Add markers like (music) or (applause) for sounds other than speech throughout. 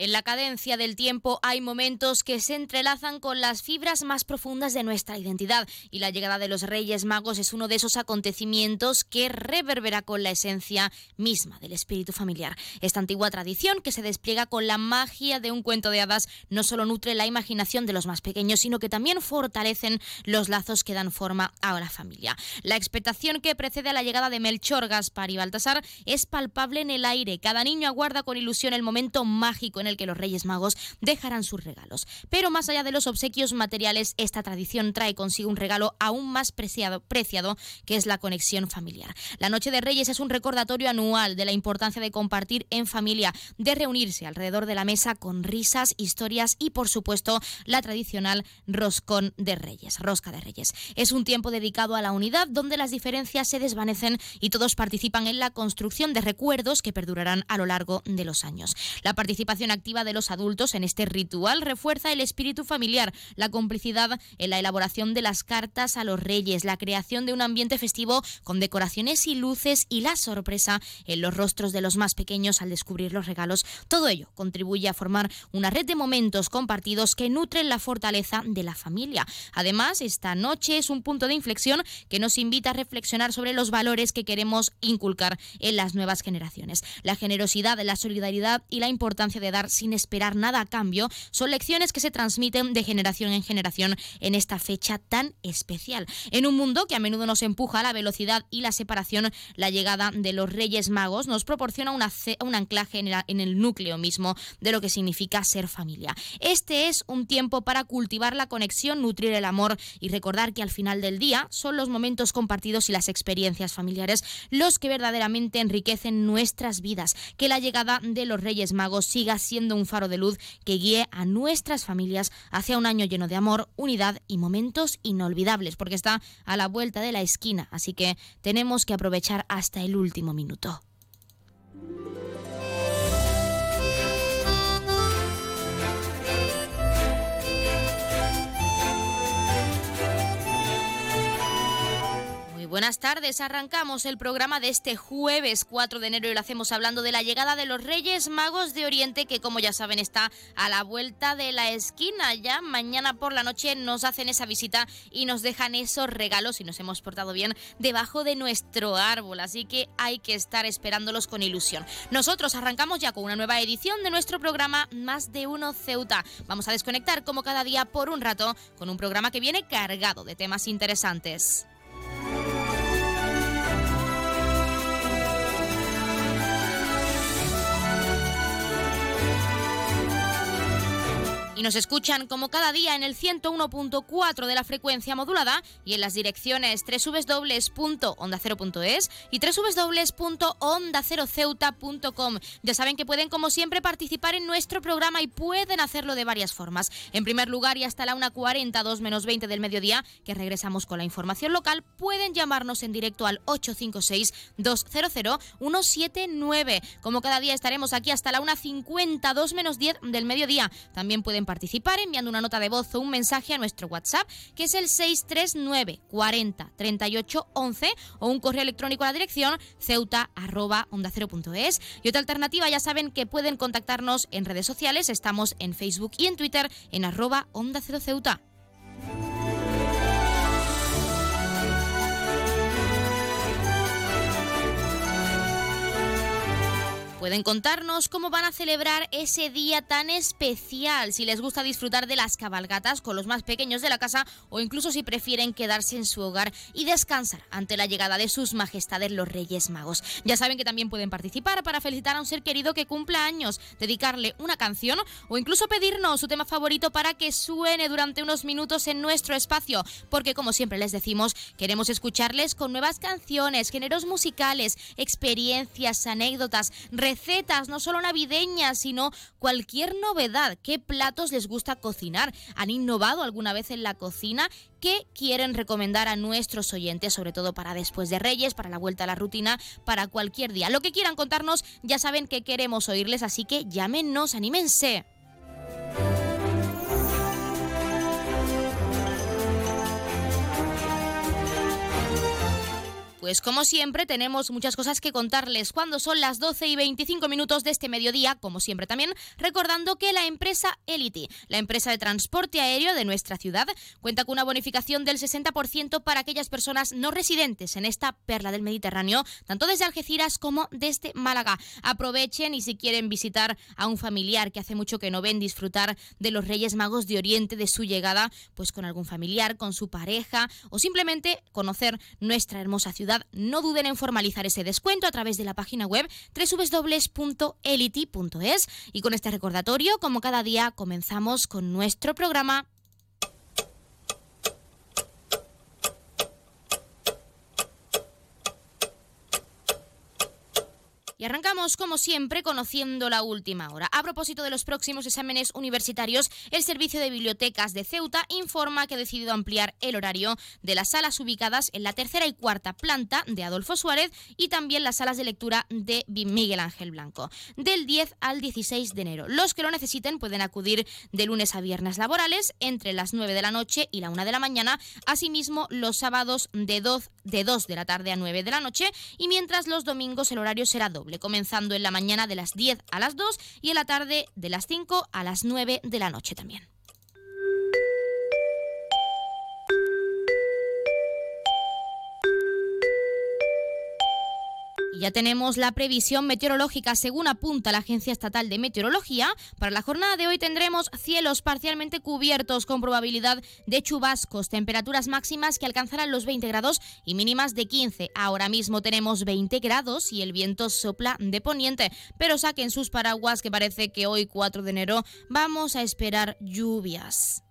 En la cadencia del tiempo hay momentos que se entrelazan con las fibras más profundas de nuestra identidad y la llegada de los Reyes Magos es uno de esos acontecimientos que reverbera con la esencia misma del espíritu familiar. Esta antigua tradición que se despliega con la magia de un cuento de hadas no solo nutre la imaginación de los más pequeños, sino que también fortalecen los lazos que dan forma a la familia. La expectación que precede a la llegada de Melchor, Gaspar y Baltasar es palpable en el aire. Cada niño aguarda con ilusión el momento mágico el que los Reyes Magos dejarán sus regalos. Pero más allá de los obsequios materiales, esta tradición trae consigo un regalo aún más preciado, preciado, que es la conexión familiar. La Noche de Reyes es un recordatorio anual de la importancia de compartir en familia, de reunirse alrededor de la mesa con risas, historias y, por supuesto, la tradicional roscón de Reyes, rosca de Reyes. Es un tiempo dedicado a la unidad donde las diferencias se desvanecen y todos participan en la construcción de recuerdos que perdurarán a lo largo de los años. La participación activa de los adultos en este ritual refuerza el espíritu familiar, la complicidad en la elaboración de las cartas a los reyes, la creación de un ambiente festivo con decoraciones y luces y la sorpresa en los rostros de los más pequeños al descubrir los regalos. Todo ello contribuye a formar una red de momentos compartidos que nutren la fortaleza de la familia. Además, esta noche es un punto de inflexión que nos invita a reflexionar sobre los valores que queremos inculcar en las nuevas generaciones. La generosidad, la solidaridad y la importancia de dar sin esperar nada a cambio, son lecciones que se transmiten de generación en generación en esta fecha tan especial. En un mundo que a menudo nos empuja a la velocidad y la separación, la llegada de los Reyes Magos nos proporciona un anclaje en el núcleo mismo de lo que significa ser familia. Este es un tiempo para cultivar la conexión, nutrir el amor y recordar que al final del día son los momentos compartidos y las experiencias familiares los que verdaderamente enriquecen nuestras vidas. Que la llegada de los Reyes Magos siga siendo un faro de luz que guíe a nuestras familias hacia un año lleno de amor, unidad y momentos inolvidables, porque está a la vuelta de la esquina, así que tenemos que aprovechar hasta el último minuto. Buenas tardes. Arrancamos el programa de este jueves 4 de enero y lo hacemos hablando de la llegada de los Reyes Magos de Oriente, que como ya saben está a la vuelta de la esquina. Ya mañana por la noche nos hacen esa visita y nos dejan esos regalos y nos hemos portado bien debajo de nuestro árbol. Así que hay que estar esperándolos con ilusión. Nosotros arrancamos ya con una nueva edición de nuestro programa Más de Uno Ceuta. Vamos a desconectar como cada día por un rato con un programa que viene cargado de temas interesantes. Y nos escuchan como cada día en el 101.4 de la frecuencia modulada y en las direcciones www.ondacero.es y www.ondaceroceuta.com. Ya saben que pueden como siempre participar en nuestro programa y pueden hacerlo de varias formas. En primer lugar y hasta la 1.40, 2 menos 20 del mediodía, que regresamos con la información local, pueden llamarnos en directo al 856-200-179. Como cada día estaremos aquí hasta la 1.50, 2 menos 10 del mediodía. También pueden participar enviando una nota de voz o un mensaje a nuestro WhatsApp, que es el 639 40 38 11 o un correo electrónico a la dirección ceuta Y otra alternativa, ya saben que pueden contactarnos en redes sociales, estamos en Facebook y en Twitter en arroba onda cero ceuta. Pueden contarnos cómo van a celebrar ese día tan especial, si les gusta disfrutar de las cabalgatas con los más pequeños de la casa o incluso si prefieren quedarse en su hogar y descansar ante la llegada de sus majestades los Reyes Magos. Ya saben que también pueden participar para felicitar a un ser querido que cumpla años, dedicarle una canción o incluso pedirnos su tema favorito para que suene durante unos minutos en nuestro espacio, porque como siempre les decimos, queremos escucharles con nuevas canciones, géneros musicales, experiencias, anécdotas, recetas, no solo navideñas, sino cualquier novedad. ¿Qué platos les gusta cocinar? ¿Han innovado alguna vez en la cocina? ¿Qué quieren recomendar a nuestros oyentes, sobre todo para después de Reyes, para la vuelta a la rutina, para cualquier día? Lo que quieran contarnos, ya saben que queremos oírles, así que llámenos, anímense. Pues como siempre tenemos muchas cosas que contarles cuando son las 12 y 25 minutos de este mediodía, como siempre también, recordando que la empresa Elity, la empresa de transporte aéreo de nuestra ciudad, cuenta con una bonificación del 60% para aquellas personas no residentes en esta perla del Mediterráneo, tanto desde Algeciras como desde Málaga. Aprovechen y si quieren visitar a un familiar que hace mucho que no ven, disfrutar de los Reyes Magos de Oriente, de su llegada, pues con algún familiar, con su pareja o simplemente conocer nuestra hermosa ciudad no duden en formalizar ese descuento a través de la página web www.elity.es. Y con este recordatorio, como cada día, comenzamos con nuestro programa Y arrancamos, como siempre, conociendo la última hora. A propósito de los próximos exámenes universitarios, el Servicio de Bibliotecas de Ceuta informa que ha decidido ampliar el horario de las salas ubicadas en la tercera y cuarta planta de Adolfo Suárez y también las salas de lectura de Miguel Ángel Blanco, del 10 al 16 de enero. Los que lo necesiten pueden acudir de lunes a viernes laborales entre las 9 de la noche y la 1 de la mañana, asimismo los sábados de 2 de, 2 de la tarde a 9 de la noche y mientras los domingos el horario será doble comenzando en la mañana de las 10 a las 2 y en la tarde de las 5 a las 9 de la noche también. Ya tenemos la previsión meteorológica según apunta la Agencia Estatal de Meteorología. Para la jornada de hoy tendremos cielos parcialmente cubiertos con probabilidad de chubascos, temperaturas máximas que alcanzarán los 20 grados y mínimas de 15. Ahora mismo tenemos 20 grados y el viento sopla de poniente, pero saquen sus paraguas que parece que hoy 4 de enero vamos a esperar lluvias.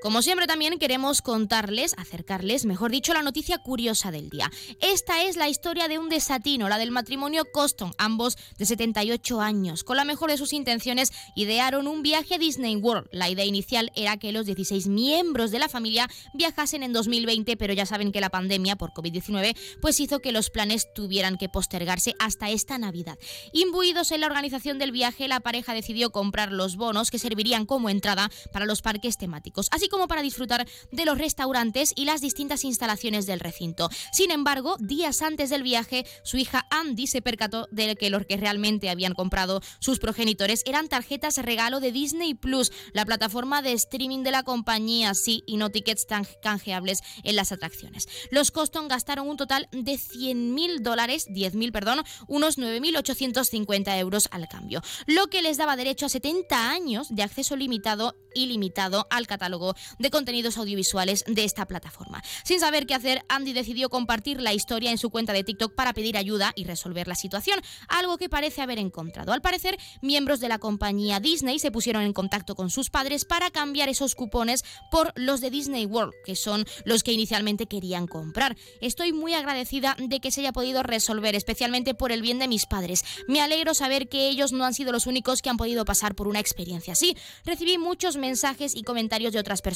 Como siempre también queremos contarles, acercarles, mejor dicho, la noticia curiosa del día. Esta es la historia de un desatino, la del matrimonio Coston, ambos de 78 años. Con la mejor de sus intenciones idearon un viaje a Disney World. La idea inicial era que los 16 miembros de la familia viajasen en 2020, pero ya saben que la pandemia por COVID-19 pues hizo que los planes tuvieran que postergarse hasta esta Navidad. Imbuidos en la organización del viaje, la pareja decidió comprar los bonos que servirían como entrada para los parques temáticos. Así como para disfrutar de los restaurantes y las distintas instalaciones del recinto. Sin embargo, días antes del viaje, su hija Andy se percató de que lo que realmente habían comprado sus progenitores eran tarjetas regalo de Disney Plus, la plataforma de streaming de la compañía, sí, y no tickets tan canjeables en las atracciones. Los Coston gastaron un total de 100.000 dólares, 10.000, perdón, unos 9.850 euros al cambio, lo que les daba derecho a 70 años de acceso limitado ilimitado al catálogo de contenidos audiovisuales de esta plataforma. Sin saber qué hacer, Andy decidió compartir la historia en su cuenta de TikTok para pedir ayuda y resolver la situación, algo que parece haber encontrado. Al parecer, miembros de la compañía Disney se pusieron en contacto con sus padres para cambiar esos cupones por los de Disney World, que son los que inicialmente querían comprar. Estoy muy agradecida de que se haya podido resolver, especialmente por el bien de mis padres. Me alegro saber que ellos no han sido los únicos que han podido pasar por una experiencia así. Recibí muchos mensajes y comentarios de otras personas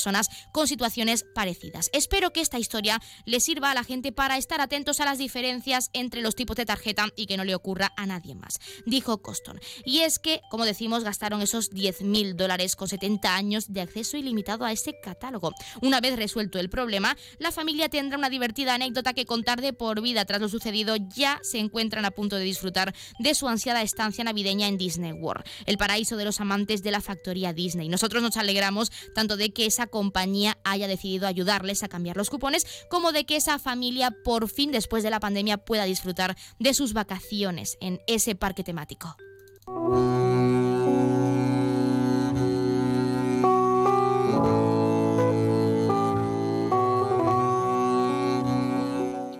con situaciones parecidas. Espero que esta historia le sirva a la gente para estar atentos a las diferencias entre los tipos de tarjeta y que no le ocurra a nadie más, dijo Coston. Y es que, como decimos, gastaron esos 10.000 dólares con 70 años de acceso ilimitado a ese catálogo. Una vez resuelto el problema, la familia tendrá una divertida anécdota que contar de por vida tras lo sucedido. Ya se encuentran a punto de disfrutar de su ansiada estancia navideña en Disney World, el paraíso de los amantes de la factoría Disney. Nosotros nos alegramos tanto de que esa compañía haya decidido ayudarles a cambiar los cupones como de que esa familia por fin después de la pandemia pueda disfrutar de sus vacaciones en ese parque temático.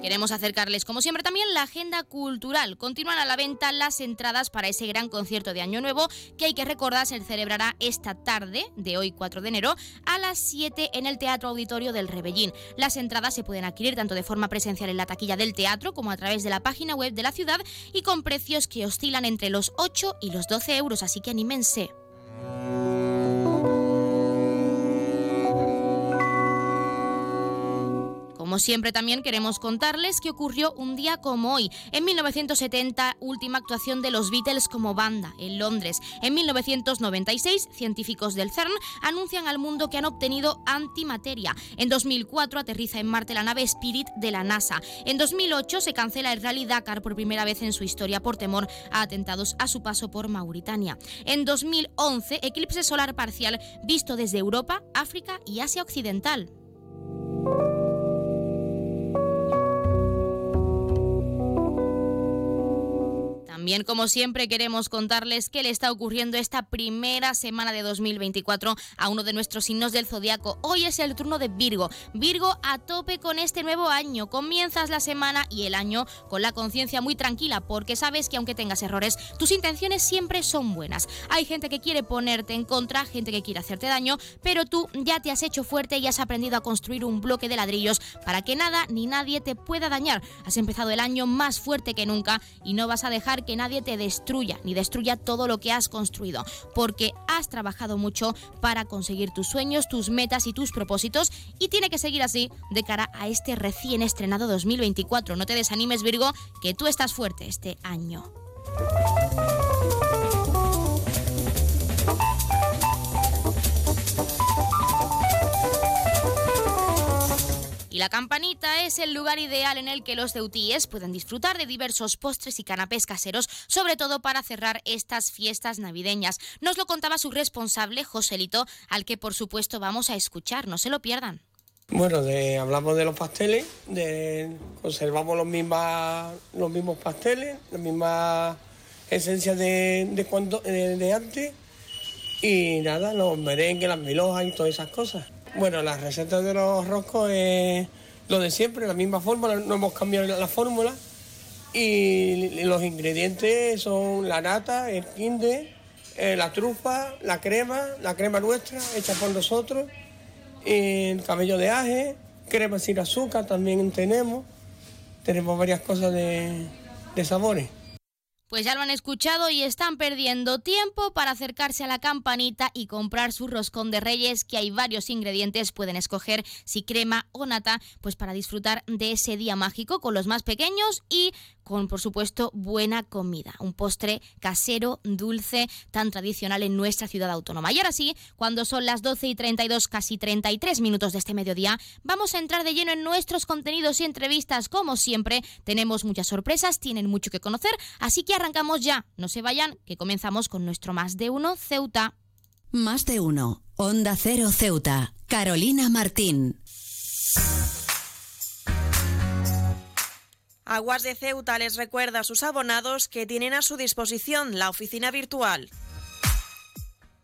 Queremos acercarles, como siempre, también la agenda cultural. Continúan a la venta las entradas para ese gran concierto de Año Nuevo que hay que recordar se celebrará esta tarde, de hoy 4 de enero, a las 7 en el Teatro Auditorio del Rebellín. Las entradas se pueden adquirir tanto de forma presencial en la taquilla del teatro como a través de la página web de la ciudad y con precios que oscilan entre los 8 y los 12 euros, así que anímense. Como siempre también queremos contarles que ocurrió un día como hoy. En 1970, última actuación de los Beatles como banda en Londres. En 1996, científicos del CERN anuncian al mundo que han obtenido antimateria. En 2004 aterriza en Marte la nave Spirit de la NASA. En 2008 se cancela el Rally Dakar por primera vez en su historia por temor a atentados a su paso por Mauritania. En 2011, eclipse solar parcial visto desde Europa, África y Asia Occidental. También, como siempre, queremos contarles qué le está ocurriendo esta primera semana de 2024 a uno de nuestros signos del zodiaco. Hoy es el turno de Virgo. Virgo a tope con este nuevo año. Comienzas la semana y el año con la conciencia muy tranquila porque sabes que aunque tengas errores, tus intenciones siempre son buenas. Hay gente que quiere ponerte en contra, gente que quiere hacerte daño, pero tú ya te has hecho fuerte y has aprendido a construir un bloque de ladrillos para que nada ni nadie te pueda dañar. Has empezado el año más fuerte que nunca y no vas a dejar que nadie te destruya ni destruya todo lo que has construido, porque has trabajado mucho para conseguir tus sueños, tus metas y tus propósitos y tiene que seguir así de cara a este recién estrenado 2024. No te desanimes Virgo, que tú estás fuerte este año. La campanita es el lugar ideal en el que los ceutíes pueden disfrutar de diversos postres y canapés caseros, sobre todo para cerrar estas fiestas navideñas. Nos lo contaba su responsable, Joselito, al que por supuesto vamos a escuchar, no se lo pierdan. Bueno, hablamos de los pasteles, de, conservamos los, mismas, los mismos pasteles, las mismas esencias de, de, de antes y nada, los merengues, las milhojas y todas esas cosas. Bueno, las recetas de los roscos es lo de siempre, la misma fórmula, no hemos cambiado la fórmula. Y los ingredientes son la nata, el quinde, eh, la trufa, la crema, la crema nuestra hecha por nosotros, el cabello de aje, crema sin azúcar también tenemos. Tenemos varias cosas de, de sabores. Pues ya lo han escuchado y están perdiendo tiempo para acercarse a la campanita y comprar su roscón de reyes, que hay varios ingredientes, pueden escoger si crema o nata, pues para disfrutar de ese día mágico con los más pequeños y con, por supuesto, buena comida. Un postre casero, dulce, tan tradicional en nuestra ciudad autónoma. Y ahora sí, cuando son las 12 y 32, casi 33 minutos de este mediodía, vamos a entrar de lleno en nuestros contenidos y entrevistas. Como siempre, tenemos muchas sorpresas, tienen mucho que conocer, así que arrancamos ya. No se vayan, que comenzamos con nuestro Más de Uno Ceuta. Más de Uno, Onda Cero Ceuta, Carolina Martín. Aguas de Ceuta les recuerda a sus abonados que tienen a su disposición la oficina virtual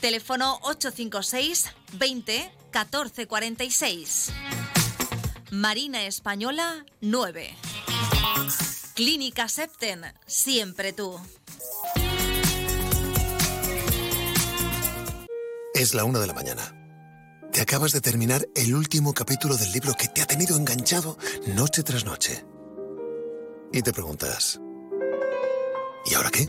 Teléfono 856 20 1446. Marina Española 9. Clínica Septen, siempre tú. Es la una de la mañana. Te acabas de terminar el último capítulo del libro que te ha tenido enganchado noche tras noche. Y te preguntas, ¿y ahora qué?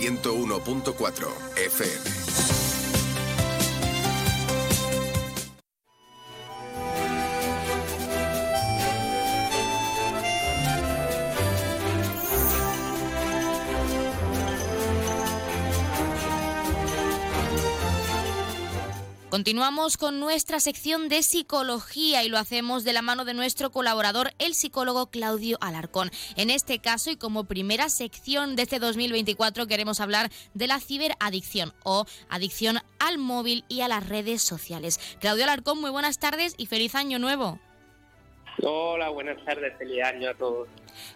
101.4 FM. Continuamos con nuestra sección de psicología y lo hacemos de la mano de nuestro colaborador, el psicólogo Claudio Alarcón. En este caso y como primera sección de este 2024 queremos hablar de la ciberadicción o adicción al móvil y a las redes sociales. Claudio Alarcón, muy buenas tardes y feliz año nuevo. Hola, buenas tardes, feliz año a todos.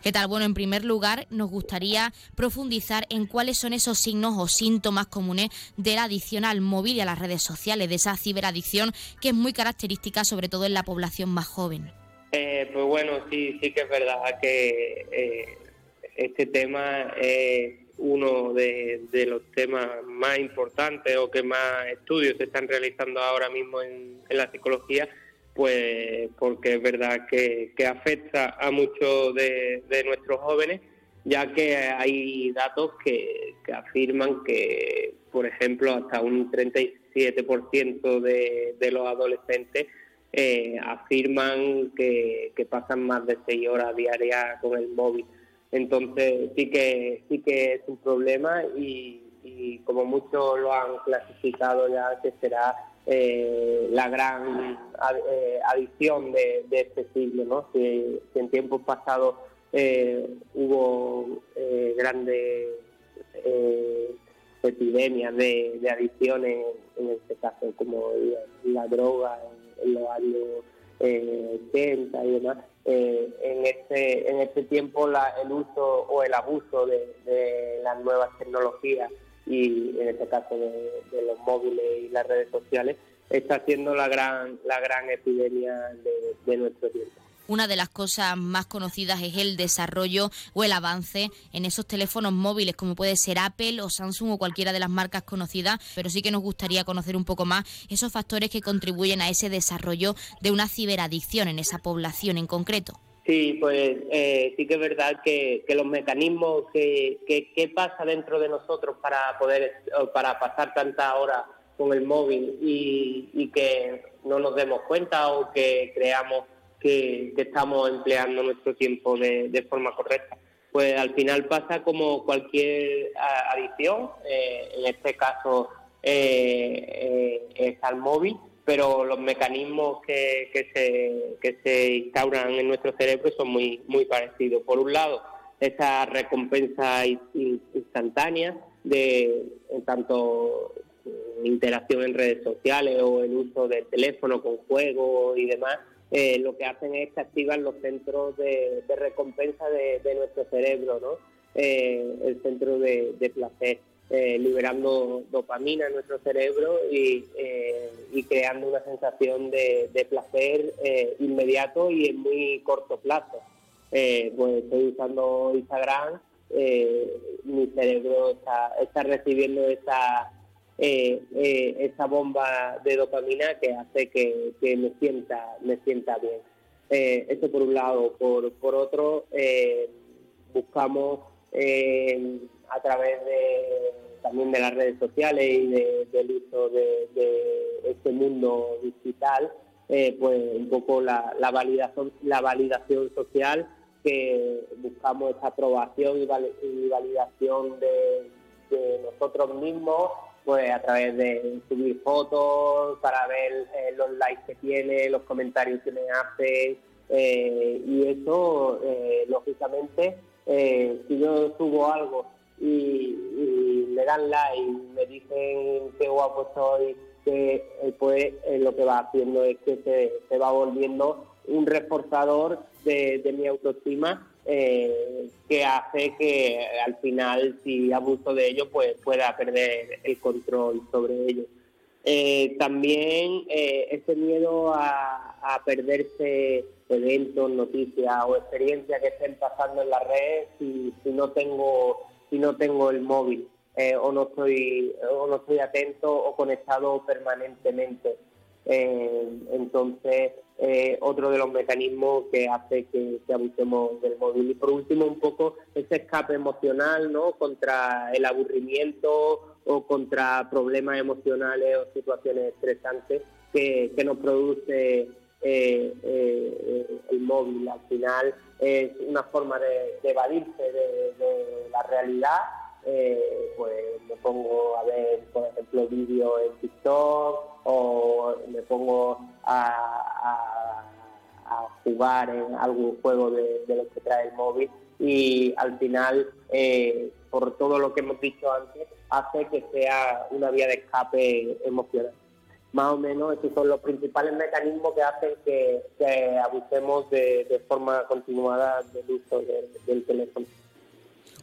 ¿Qué tal? Bueno, en primer lugar, nos gustaría profundizar en cuáles son esos signos o síntomas comunes de la adicción al móvil y a las redes sociales, de esa ciberadicción que es muy característica sobre todo en la población más joven. Eh, pues bueno, sí, sí que es verdad que eh, este tema es uno de, de, los temas más importantes o que más estudios se están realizando ahora mismo en, en la psicología pues porque es verdad que, que afecta a muchos de, de, nuestros jóvenes, ya que hay datos que, que, afirman que, por ejemplo, hasta un 37% de, de los adolescentes eh, afirman que, que, pasan más de seis horas diarias con el móvil. Entonces sí que sí que es un problema y, y como muchos lo han clasificado ya que será eh, la gran eh, adición de, este siglo, ¿no? Si, en tiempos pasados eh, hubo eh, grandes eh, epidemias de, adicciones, en este caso como la, droga en, en, los años 80 y demás, en este en este tiempo la, el uso o el abuso de las nuevas tecnologías y en este caso de, los móviles y las redes sociales, está siendo la gran, la gran epidemia de, de nuestro tiempo. Una de las cosas más conocidas es el desarrollo o el avance en esos teléfonos móviles, como puede ser Apple o Samsung o cualquiera de las marcas conocidas, pero sí que nos gustaría conocer un poco más esos factores que contribuyen a ese desarrollo de una ciberadicción en esa población en concreto. Sí, pues eh, sí que es verdad que, que los mecanismos que, que, pasa dentro de nosotros para poder para pasar tantas horas con el móvil y, que no nos demos cuenta o que creamos que, estamos empleando nuestro tiempo de, de, forma correcta. Pues al final pasa como cualquier adicción, eh, en este caso eh, eh, es al móvil, pero los mecanismos que, que, se, que se instauran en nuestro cerebro son muy, muy parecidos. Por un lado, esa recompensa instantánea de tanto interacción en redes sociales o el uso del teléfono con juegos y demás, eh, lo que hacen es que activan los centros de, recompensa de, nuestro cerebro, ¿no? Eh, el centro de placer eh, liberando dopamina en nuestro cerebro y, eh, creando una sensación de, placer eh, inmediato y en muy corto plazo. Pues estoy usando Instagram, mi cerebro está, recibiendo esa, esa bomba de dopamina que hace que, que me sienta me sienta bien. eso por un lado. Por, por otro, buscamos a través de también de las redes sociales y de, del uso de, este mundo digital, eh, pues un poco la, la, validación, la validación social que buscamos esa aprobación y, val, y validación de, nosotros mismos pues a través de subir fotos, para ver eh, los likes que tiene, los comentarios que me hace, eh, y eso, lógicamente, si yo subo algo y, me dan like, me dicen qué guapo soy, que pues lo que va haciendo es que se, va volviendo un reforzador de, mi autoestima eh, que hace que al final, si abuso de ello, pues pueda perder el control sobre ello. Eh, también eh, ese miedo a, a, perderse eventos, noticias o experiencias que estén pasando en la red si, si no tengo si no tengo el móvil o no estoy o no estoy atento o conectado permanentemente. entonces eh, otro de los mecanismos que hace que, abusemos del móvil. Y por último, un poco ese escape emocional, ¿no? Contra el aburrimiento o contra problemas emocionales o situaciones estresantes que, nos produce eh, eh, el móvil. Al final es una forma de, evadirse de, la realidad. pues me pongo a ver, por ejemplo, vídeos en TikTok o me pongo a, jugar en algún juego de, de, lo que trae el móvil y al final, eh, por todo lo que hemos dicho antes, hace que sea una vía de escape emocional. Más o menos esos son los principales mecanismos que hacen que, abusemos de, forma continuada del uso del teléfono.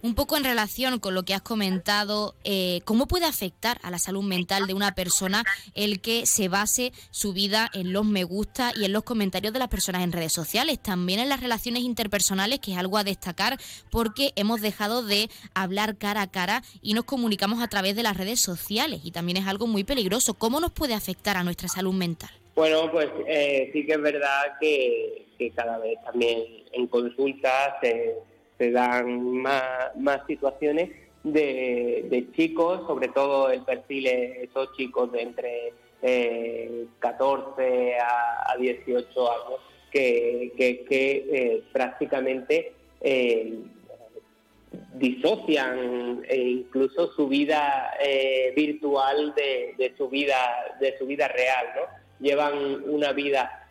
Un poco en relación con lo que has comentado, eh, ¿cómo puede afectar a la salud mental de una persona el que se base su vida en los me gusta y en los comentarios de las personas en redes sociales? También en las relaciones interpersonales, que es algo a destacar porque hemos dejado de hablar cara a cara y nos comunicamos a través de las redes sociales y también es algo muy peligroso. ¿Cómo nos puede afectar a nuestra salud mental? Bueno, pues eh, sí que es verdad que, cada vez también en consultas se dan más, situaciones de, chicos, sobre todo el perfil es esos chicos de entre 14 eh, a, 18 años, que, eh, prácticamente eh, disocian incluso su vida virtual de, su vida de su vida real, ¿no? Llevan una vida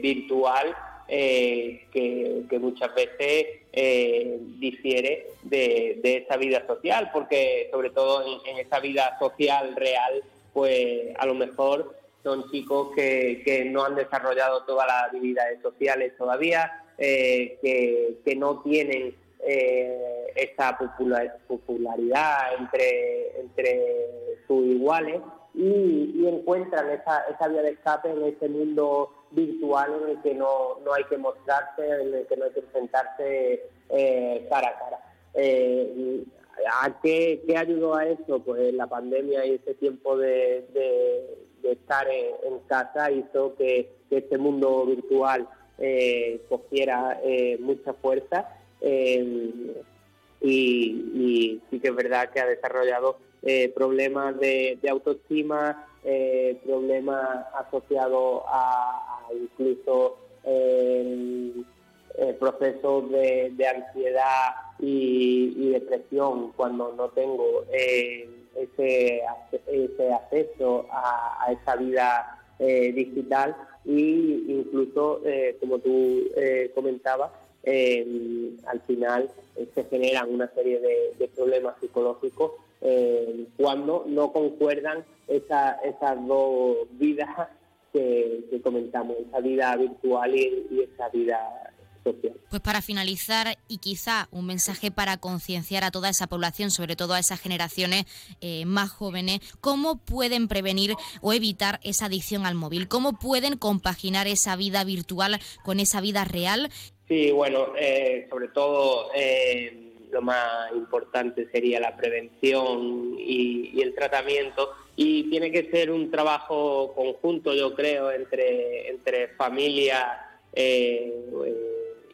virtual eh, que, muchas veces eh, difiere de, esa vida social, porque sobre todo en, esa vida social real, pues a lo mejor son chicos que, no han desarrollado todas las habilidades sociales todavía, eh, que, no tienen esa popularidad entre, entre sus iguales y, encuentran esa, esa vía de escape en ese mundo virtual en el que no, no hay que mostrarse, en el que no hay que enfrentarse eh, cara a cara. Eh, ¿A qué, qué, ayudó a eso? Pues la pandemia y ese tiempo de, de, estar en, casa hizo que, este mundo virtual eh, cogiera mucha fuerza y, sí que es verdad que ha desarrollado problemas de, autoestima, problemas asociados a, incluso eh, eh, procesos de, ansiedad y, depresión cuando no tengo eh, ese, ese acceso a, esa vida digital. Y incluso como tú comentabas al final se generan una serie de problemas psicológicos eh, cuando no concuerdan esa, esas dos vidas que, comentamos, esa vida virtual y, esa vida social. Pues para finalizar y quizá un mensaje para concienciar a toda esa población, sobre todo a esas generaciones eh, más jóvenes, ¿cómo pueden prevenir o evitar esa adicción al móvil? ¿Cómo pueden compaginar esa vida virtual con esa vida real? Sí, bueno, eh, sobre todo lo más importante sería la prevención y, el tratamiento. Y tiene que ser un trabajo conjunto yo creo entre entre familia eh,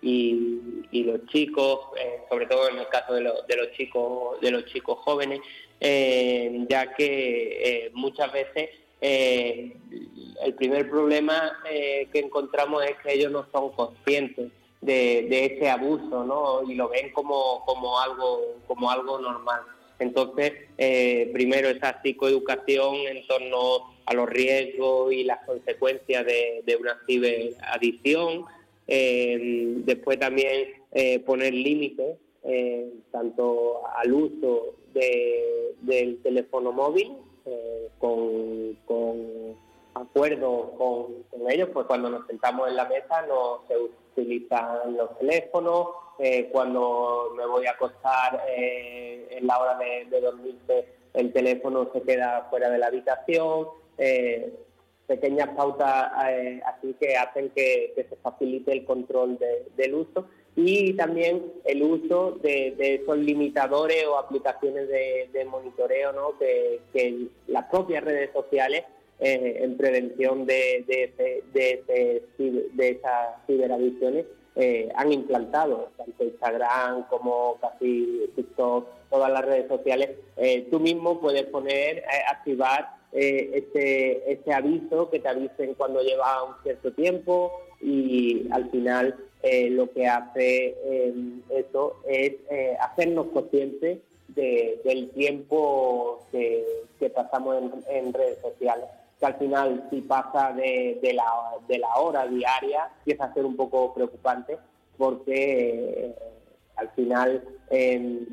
y, los chicos eh, sobre todo en el caso de, de, los chicos de los chicos jóvenes eh, ya que muchas veces el primer problema que encontramos es que ellos no son conscientes de, ese abuso, ¿no? Y lo ven como, como, algo, como algo normal. Entonces, eh, primero esa psicoeducación en torno a los riesgos y las consecuencias de, una ciberadicción. Eh, después también eh, poner límites tanto al uso del teléfono móvil con, con acuerdo con, ellos, pues cuando nos sentamos en la mesa no se los teléfonos, eh, cuando me voy a acostar eh, en la hora de, dormirse el teléfono se queda fuera de la habitación, eh, pequeñas pautas así que hacen que, se facilite el control del uso y también el uso de, esos limitadores o aplicaciones de, monitoreo ¿no? que las propias redes sociales eh, en prevención de, de, de, de esas ciberadicciones eh, han implantado, tanto Instagram como casi TikTok, todas las redes sociales. Eh, tú mismo puedes poner, activar ese, ese aviso que te avisen cuando lleva un cierto tiempo y al final lo que hace eso es hacernos conscientes del tiempo que, pasamos en redes sociales que al final si pasa de, de, la, de la hora diaria empieza a ser un poco preocupante porque eh, al final,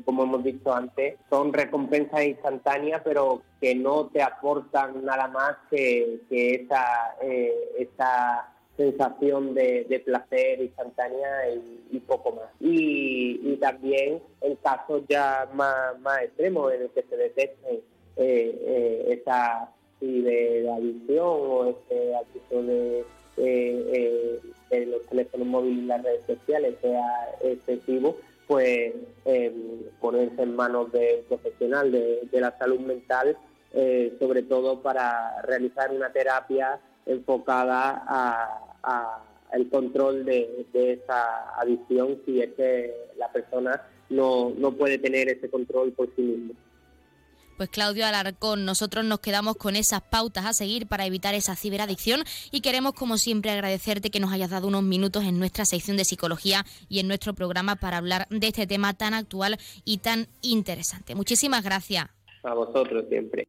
como hemos visto antes, son recompensas instantáneas pero que no te aportan nada más que, que esa, eh, esa sensación de, placer instantánea y, poco más. Y, también en casos ya más, más extremos en el que se detecte eh, esa y de la adicción o este acto de, eh, los teléfonos móviles y las redes sociales sea excesivo, pues eh, ponerse en manos de un profesional de, la salud mental, eh, sobre todo para realizar una terapia enfocada a, el control de, esa adicción si es que la persona no, no puede tener ese control por sí mismo. Pues Claudio Alarcón, nosotros nos quedamos con esas pautas a seguir para evitar esa ciberadicción y queremos como siempre agradecerte que nos hayas dado unos minutos en nuestra sección de psicología y en nuestro programa para hablar de este tema tan actual y tan interesante. Muchísimas gracias. A vosotros siempre.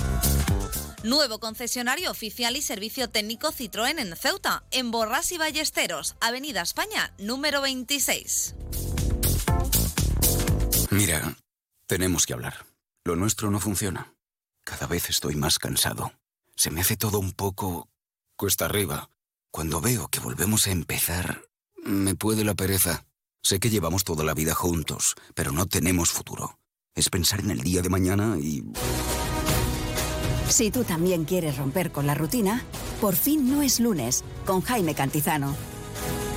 Nuevo concesionario oficial y servicio técnico Citroën en Ceuta, en Borras y Ballesteros, Avenida España, número 26. Mira, tenemos que hablar. Lo nuestro no funciona. Cada vez estoy más cansado. Se me hace todo un poco cuesta arriba. Cuando veo que volvemos a empezar, me puede la pereza. Sé que llevamos toda la vida juntos, pero no tenemos futuro. Es pensar en el día de mañana y... Si tú también quieres romper con la rutina, por fin no es lunes con Jaime Cantizano.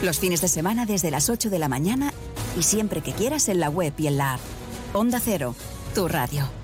Los fines de semana desde las 8 de la mañana y siempre que quieras en la web y en la app. Onda Cero, tu radio.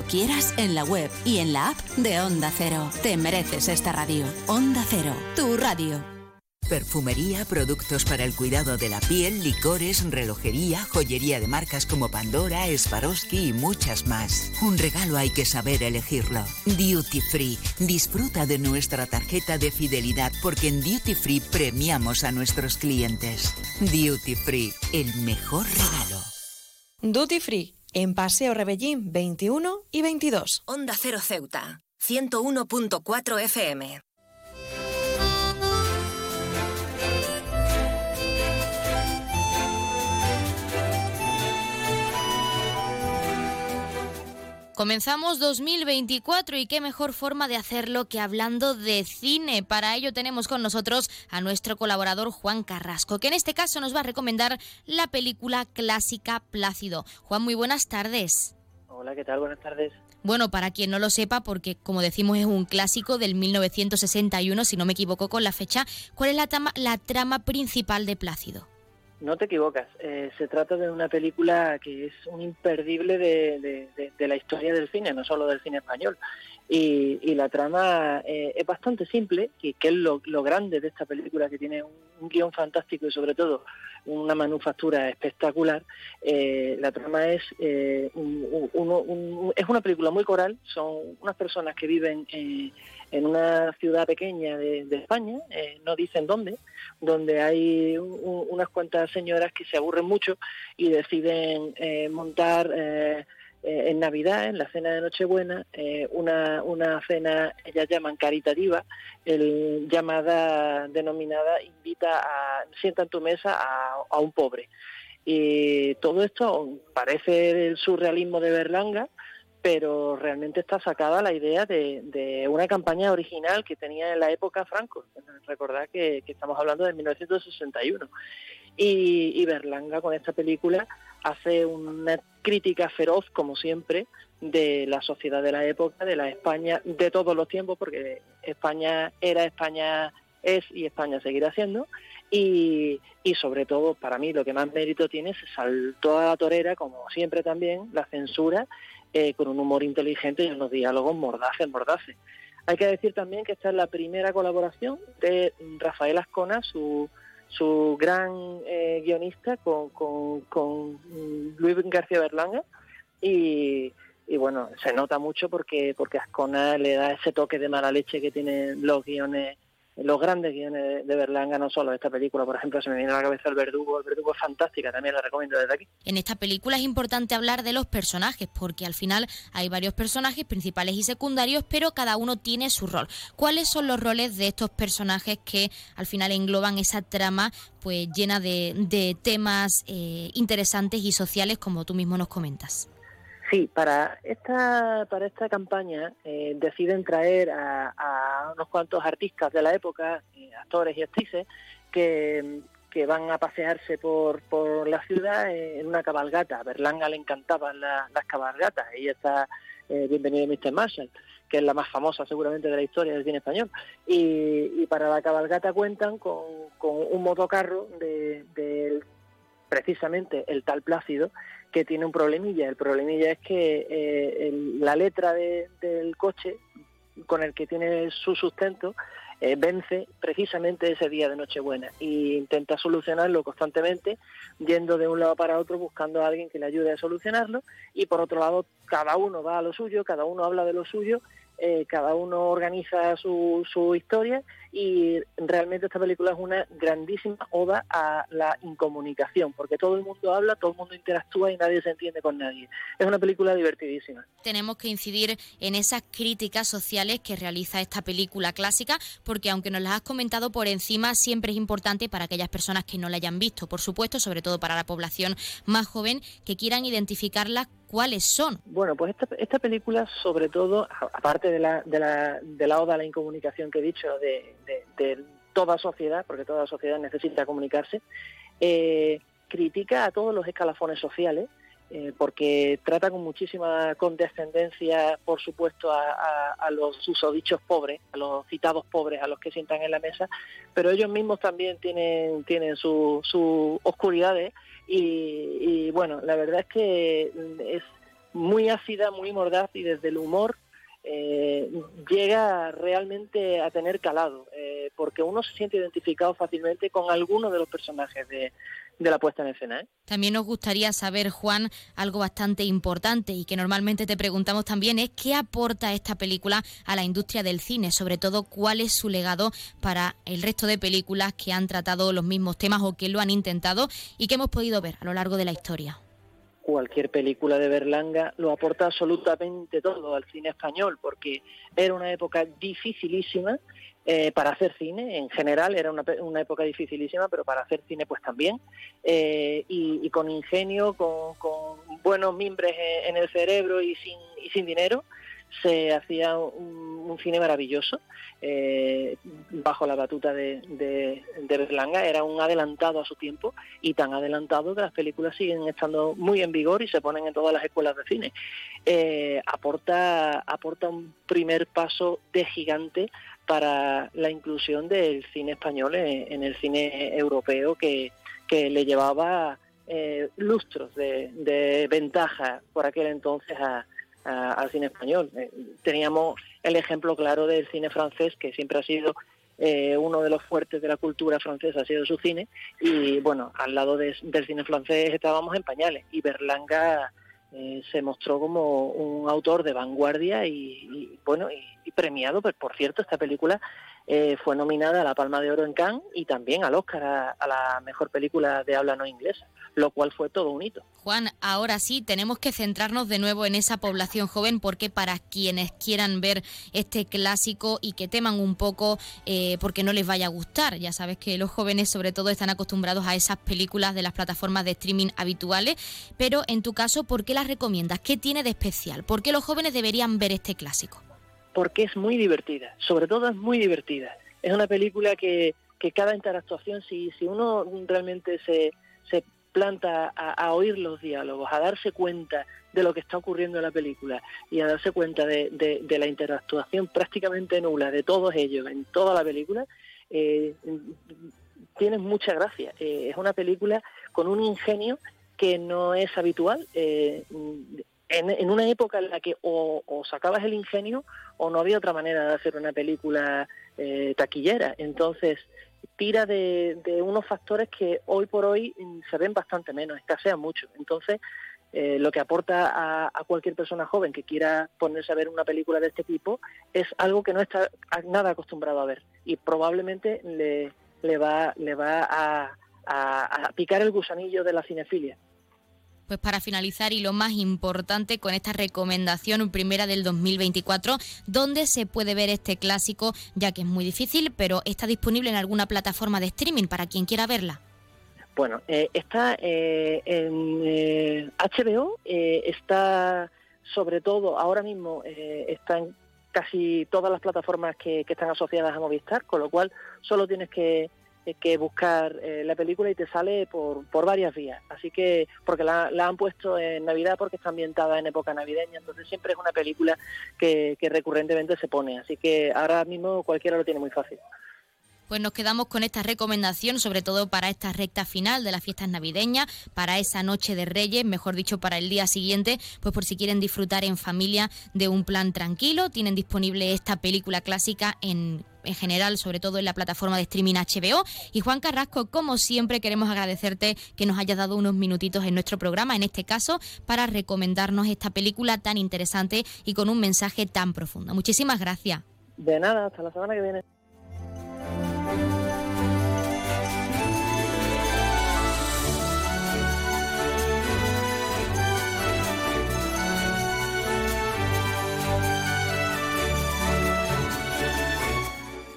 quieras en la web y en la app de Onda Cero. Te mereces esta radio. Onda Cero, tu radio. Perfumería, productos para el cuidado de la piel, licores, relojería, joyería de marcas como Pandora, Swarovski y muchas más. Un regalo hay que saber elegirlo. Duty Free. Disfruta de nuestra tarjeta de fidelidad porque en Duty Free premiamos a nuestros clientes. Duty Free, el mejor regalo. Duty Free en Paseo Rebellín 21 y 22. Onda Cero Ceuta, 101.4 FM. Comenzamos 2024 y qué mejor forma de hacerlo que hablando de cine. Para ello tenemos con nosotros a nuestro colaborador Juan Carrasco, que en este caso nos va a recomendar la película clásica Plácido. Juan, muy buenas tardes. Hola, ¿qué tal? Buenas tardes. Bueno, para quien no lo sepa, porque como decimos es un clásico del 1961, si no me equivoco con la fecha, ¿cuál es la trama, la trama principal de Plácido? No te equivocas, eh, se trata de una película que es un imperdible de, la historia del cine, no solo del cine español. Y, la trama eh, es bastante simple, y que es lo, grande de esta película, que tiene un, guion fantástico y sobre todo una manufactura espectacular. Eh, la trama es, es una película muy coral, son unas personas que viven en una ciudad pequeña de, España, eh, no dicen dónde, donde hay unas cuantas señoras que se aburren mucho y deciden eh, montar eh, en Navidad, en la cena de Nochebuena, una, una cena, ellas llaman caritativa, llamada, denominada, invita a, sienta en tu mesa a un pobre. Y todo esto parece el surrealismo de Berlanga, pero realmente está sacada la idea de, una campaña original que tenía en la época Franco. Recordad que, estamos hablando de 1961. Y, y, Berlanga con esta película hace una crítica feroz, como siempre, de la sociedad de la época, de la España de todos los tiempos, porque España era, España es y España seguirá siendo. Y, y, sobre todo, para mí, lo que más mérito tiene es saltó a la torera, como siempre también, la censura eh, con un humor inteligente y unos diálogos mordaces, mordaces. Hay que decir también que esta es la primera colaboración de Rafael Ascona, su, su gran eh, guionista, con, con, Luis García Berlanga. Y, y, bueno, se nota mucho porque, porque Ascona le da ese toque de mala leche que tienen los guiones los grandes guiones de Berlanga, no solo esta película, por ejemplo, se me viene a la cabeza El Verdugo, El Verdugo es fantástica, también la recomiendo desde aquí. En esta película es importante hablar de los personajes, porque al final hay varios personajes principales y secundarios, pero cada uno tiene su rol. ¿Cuáles son los roles de estos personajes que al final engloban esa trama pues llena de, temas eh, interesantes y sociales, como tú mismo nos comentas? Sí, para esta, para esta campaña eh, deciden traer a, unos cuantos artistas de la época, eh, actores y actrices, que, van a pasearse por, por la ciudad en una cabalgata. A Berlanga le encantaban las cabalgatas. y está eh, Bienvenido Mr. Marshall, que es la más famosa seguramente de la historia del cine español. Y, para la cabalgata cuentan con, un motocarro de, de precisamente el tal Plácido, que tiene un problemilla. El problemilla es que eh, la letra del coche con el que tiene su sustento eh, vence precisamente ese día de Nochebuena e intenta solucionarlo constantemente, yendo de un lado para otro buscando a alguien que le ayude a solucionarlo y por otro lado cada uno va a lo suyo, cada uno habla de lo suyo eh, cada uno organiza su, su historia y realmente esta película es una grandísima oda a la incomunicación, porque todo el mundo habla, todo el mundo interactúa y nadie se entiende con nadie. Es una película divertidísima. Tenemos que incidir en esas críticas sociales que realiza esta película clásica, porque aunque nos las has comentado por encima, siempre es importante para aquellas personas que no la hayan visto, por supuesto, sobre todo para la población más joven, que quieran identificarla cuáles son. Bueno, pues esta, esta película, sobre todo, aparte de la, de la, de la oda a la incomunicación que he dicho, de, toda sociedad, porque toda sociedad necesita comunicarse, eh, critica a todos los escalafones sociales, eh, porque trata con muchísima condescendencia, por supuesto, a, los susodichos pobres, a los citados pobres, a los que sientan en la mesa, pero ellos mismos también tienen, tienen sus oscuridades y, bueno, la verdad es que es muy ácida, muy mordaz y desde el humor eh, llega realmente a tener calado, eh, porque uno se siente identificado fácilmente con alguno de los personajes de, la puesta en escena. ¿eh? También nos gustaría saber, Juan, algo bastante importante y que normalmente te preguntamos también es qué aporta esta película a la industria del cine, sobre todo cuál es su legado para el resto de películas que han tratado los mismos temas o que lo han intentado y que hemos podido ver a lo largo de la historia. cualquier película de Berlanga lo aporta absolutamente todo al cine español, porque era una época dificilísima eh, para hacer cine, en general era una, una, época dificilísima, pero para hacer cine pues también, eh, y, con ingenio, con, buenos mimbres en el cerebro y sin, y sin dinero, se hacía un, cine maravilloso eh, bajo la batuta de, de, Berlanga. Era un adelantado a su tiempo y tan adelantado que las películas siguen estando muy en vigor y se ponen en todas las escuelas de cine. Eh, aporta, aporta un primer paso de gigante para la inclusión del cine español en, el cine europeo que, que le llevaba eh, lustros de, de ventaja por aquel entonces a, al cine español. Eh, teníamos el ejemplo claro del cine francés, que siempre ha sido eh, uno de los fuertes de la cultura francesa, ha sido su cine, y bueno, al lado del cine francés estábamos en pañales, y Berlanga eh, se mostró como un autor de vanguardia y, bueno, y, premiado, pues por cierto, esta película fue nominada a la Palma de Oro en Cannes y también al Oscar a la mejor película de habla no inglesa lo cual fue todo un hito. Juan, ahora sí, tenemos que centrarnos de nuevo en esa población joven porque para quienes quieran ver este clásico y que teman un poco eh, porque no les vaya a gustar, ya sabes que los jóvenes sobre todo están acostumbrados a esas películas de las plataformas de streaming habituales, pero en tu caso, ¿por qué las recomiendas? ¿Qué tiene de especial? ¿Por qué los jóvenes deberían ver este clásico? Porque es muy divertida, sobre todo es muy divertida. Es una película que, que cada interactuación, si, si uno realmente se, se planta a, oír los diálogos, a darse cuenta de lo que está ocurriendo en la película y a darse cuenta de, la interactuación prácticamente nula de todos ellos en toda la película, eh, tiene mucha gracia. Eh, es una película con un ingenio que no es habitual. Eh, en, una época en la que o, sacabas el ingenio o no había otra manera de hacer una película eh, taquillera. Entonces, tira de, unos factores que hoy por hoy mm, se ven bastante menos, escasean mucho. Entonces, eh, lo que aporta a, cualquier persona joven que quiera ponerse a ver una película de este tipo es algo que no está nada acostumbrado a ver y probablemente le, va, a picar el gusanillo de la cinefilia. Pues para finalizar y lo más importante con esta recomendación primera del 2024, ¿dónde se puede ver este clásico? Ya que es muy difícil, pero está disponible en alguna plataforma de streaming para quien quiera verla. Bueno, eh, está eh, en HBO, eh, está sobre todo ahora mismo está en casi todas las plataformas que, que, están asociadas a Movistar, con lo cual solo tienes que que buscar eh, la película y te sale por, por varias vías. Así que, porque la, han puesto en Navidad porque está ambientada en época navideña, entonces siempre es una película que, que recurrentemente se pone. Así que ahora mismo cualquiera lo tiene muy fácil pues nos quedamos con esta recomendación, sobre todo para esta recta final de las fiestas navideñas, para esa noche de Reyes, mejor dicho, para el día siguiente, pues por si quieren disfrutar en familia de un plan tranquilo, tienen disponible esta película clásica en en general, sobre todo en la plataforma de streaming HBO. Y Juan Carrasco, como siempre, queremos agradecerte que nos hayas dado unos minutitos en nuestro programa, en este caso, para recomendarnos esta película tan interesante y con un mensaje tan profundo. Muchísimas gracias. De nada, hasta la semana que viene.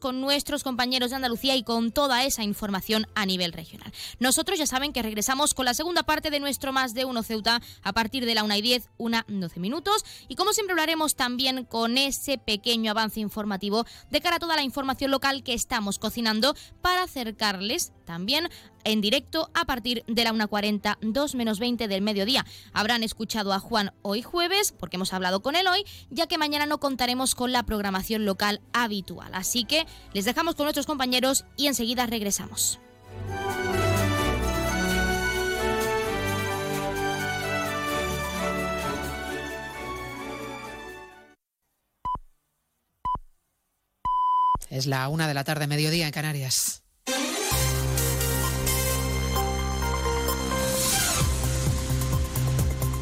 con nuestros compañeros de Andalucía y con toda esa información a nivel regional. Nosotros ya saben que regresamos con la segunda parte de nuestro Más de Uno Ceuta a partir de la 1 y 10, una 12 minutos. Y como siempre hablaremos también con ese pequeño avance informativo de cara a toda la información local que estamos cocinando para acercarles también en directo a partir de la 1.40, 2 menos 20 del mediodía. Habrán escuchado a Juan hoy jueves, porque hemos hablado con él hoy, ya que mañana no contaremos con la programación local habitual. Así que les dejamos con nuestros compañeros y enseguida regresamos. Es la una de la tarde, mediodía en Canarias.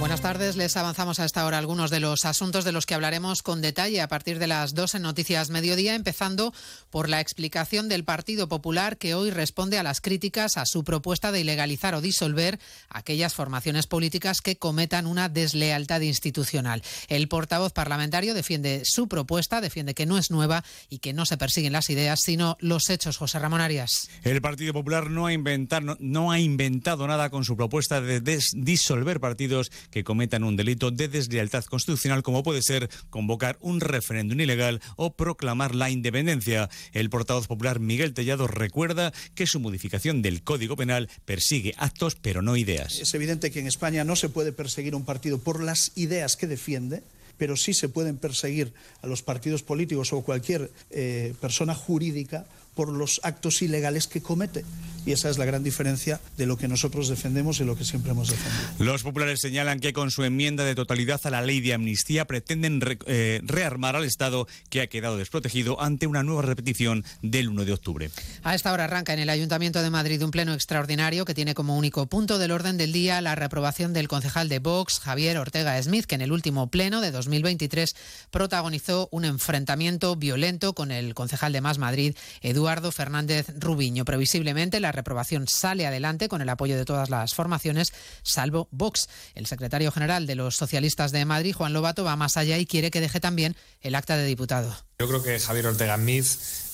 Buenas tardes, les avanzamos a esta hora algunos de los asuntos de los que hablaremos con detalle a partir de las dos en Noticias Mediodía, empezando por la explicación del Partido Popular que hoy responde a las críticas a su propuesta de ilegalizar o disolver aquellas formaciones políticas que cometan una deslealtad institucional. El portavoz parlamentario defiende su propuesta, defiende que no es nueva y que no se persiguen las ideas, sino los hechos. José Ramón Arias. El Partido Popular no ha, inventado, no ha inventado nada con su propuesta de disolver partidos que cometan un delito de deslealtad constitucional como puede ser convocar un referéndum ilegal o proclamar la independencia. El portavoz popular Miguel Tellado recuerda que su modificación del Código Penal persigue actos pero no ideas. Es evidente que en España no se puede perseguir un partido por las ideas que defiende pero sí se pueden perseguir a los partidos políticos o cualquier eh, persona jurídica por los actos ilegales que comete. Y esa es la gran diferencia de lo que nosotros defendemos y lo que siempre hemos defendido. Los populares señalan que con su enmienda de totalidad a la ley de amnistía pretenden eh, rearmar al Estado que ha quedado desprotegido ante una nueva repetición del 1 de octubre. A esta hora arranca en el Ayuntamiento de Madrid un pleno extraordinario que tiene como único punto del orden del día la reprobación del concejal de Vox, Javier Ortega Smith, que en el último pleno de 2023 protagonizó un enfrentamiento violento con el concejal de Más Madrid, Eduardo Fernández Rubiño. Previsiblemente la reprobación sale adelante con el apoyo de todas las formaciones, salvo Vox. El secretario general de los socialistas de Madrid, Juan Lobato, va más allá y quiere que deje también el acta de diputado. Yo creo que Javier Ortega Smith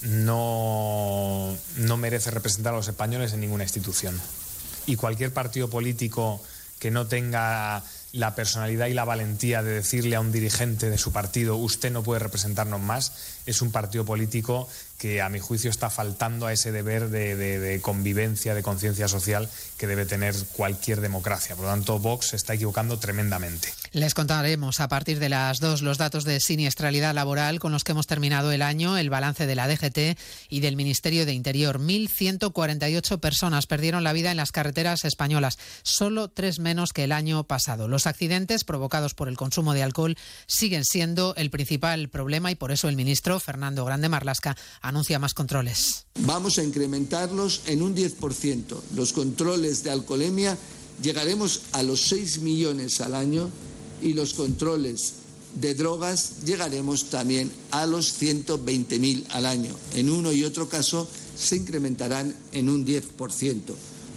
no, no merece representar a los españoles en ninguna institución. Y cualquier partido político que no tenga la personalidad y la valentía de decirle a un dirigente de su partido, usted no puede representarnos más, es un partido político que a mi juicio está faltando a ese deber de, convivencia, de conciencia social que debe tener cualquier democracia. Por lo tanto, Vox se está equivocando tremendamente. Les contaremos a partir de las dos los datos de siniestralidad laboral con los que hemos terminado el año, el balance de la DGT y del Ministerio de Interior. 1.148 personas perdieron la vida en las carreteras españolas, solo tres menos que el año pasado. Los accidentes provocados por el consumo de alcohol siguen siendo el principal problema y por eso el ministro Fernando Grande Marlasca anuncia más controles. Vamos a incrementarlos en un 10%. Los controles de alcoholemia llegaremos a los 6 millones al año y los controles de drogas llegaremos también a los 120.000 al año. En uno y otro caso se incrementarán en un 10%.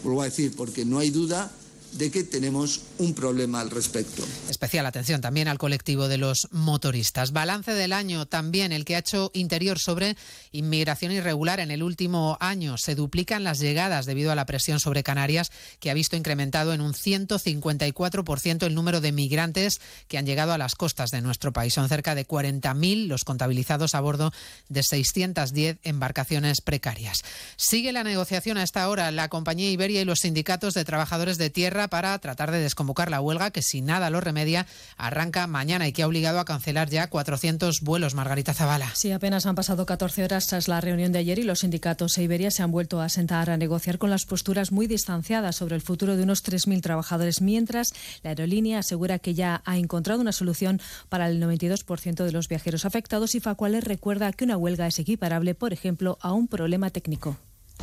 Vuelvo a decir, porque no hay duda de que tenemos un problema al respecto. Especial atención también al colectivo de los motoristas. Balance del año también el que ha hecho Interior sobre inmigración irregular en el último año. Se duplican las llegadas debido a la presión sobre Canarias que ha visto incrementado en un 154% el número de migrantes que han llegado a las costas de nuestro país. Son cerca de 40.000 los contabilizados a bordo de 610 embarcaciones precarias. Sigue la negociación a esta hora la compañía Iberia y los sindicatos de trabajadores de tierra para tratar de desconvocar la huelga que si nada lo remedia arranca mañana y que ha obligado a cancelar ya 400 vuelos. Margarita Zavala. Sí, apenas han pasado 14 horas tras la reunión de ayer y los sindicatos e Iberia se han vuelto a sentar a negociar con las posturas muy distanciadas sobre el futuro de unos 3.000 trabajadores, mientras la aerolínea asegura que ya ha encontrado una solución para el 92% de los viajeros afectados y Facuales recuerda que una huelga es equiparable, por ejemplo, a un problema técnico.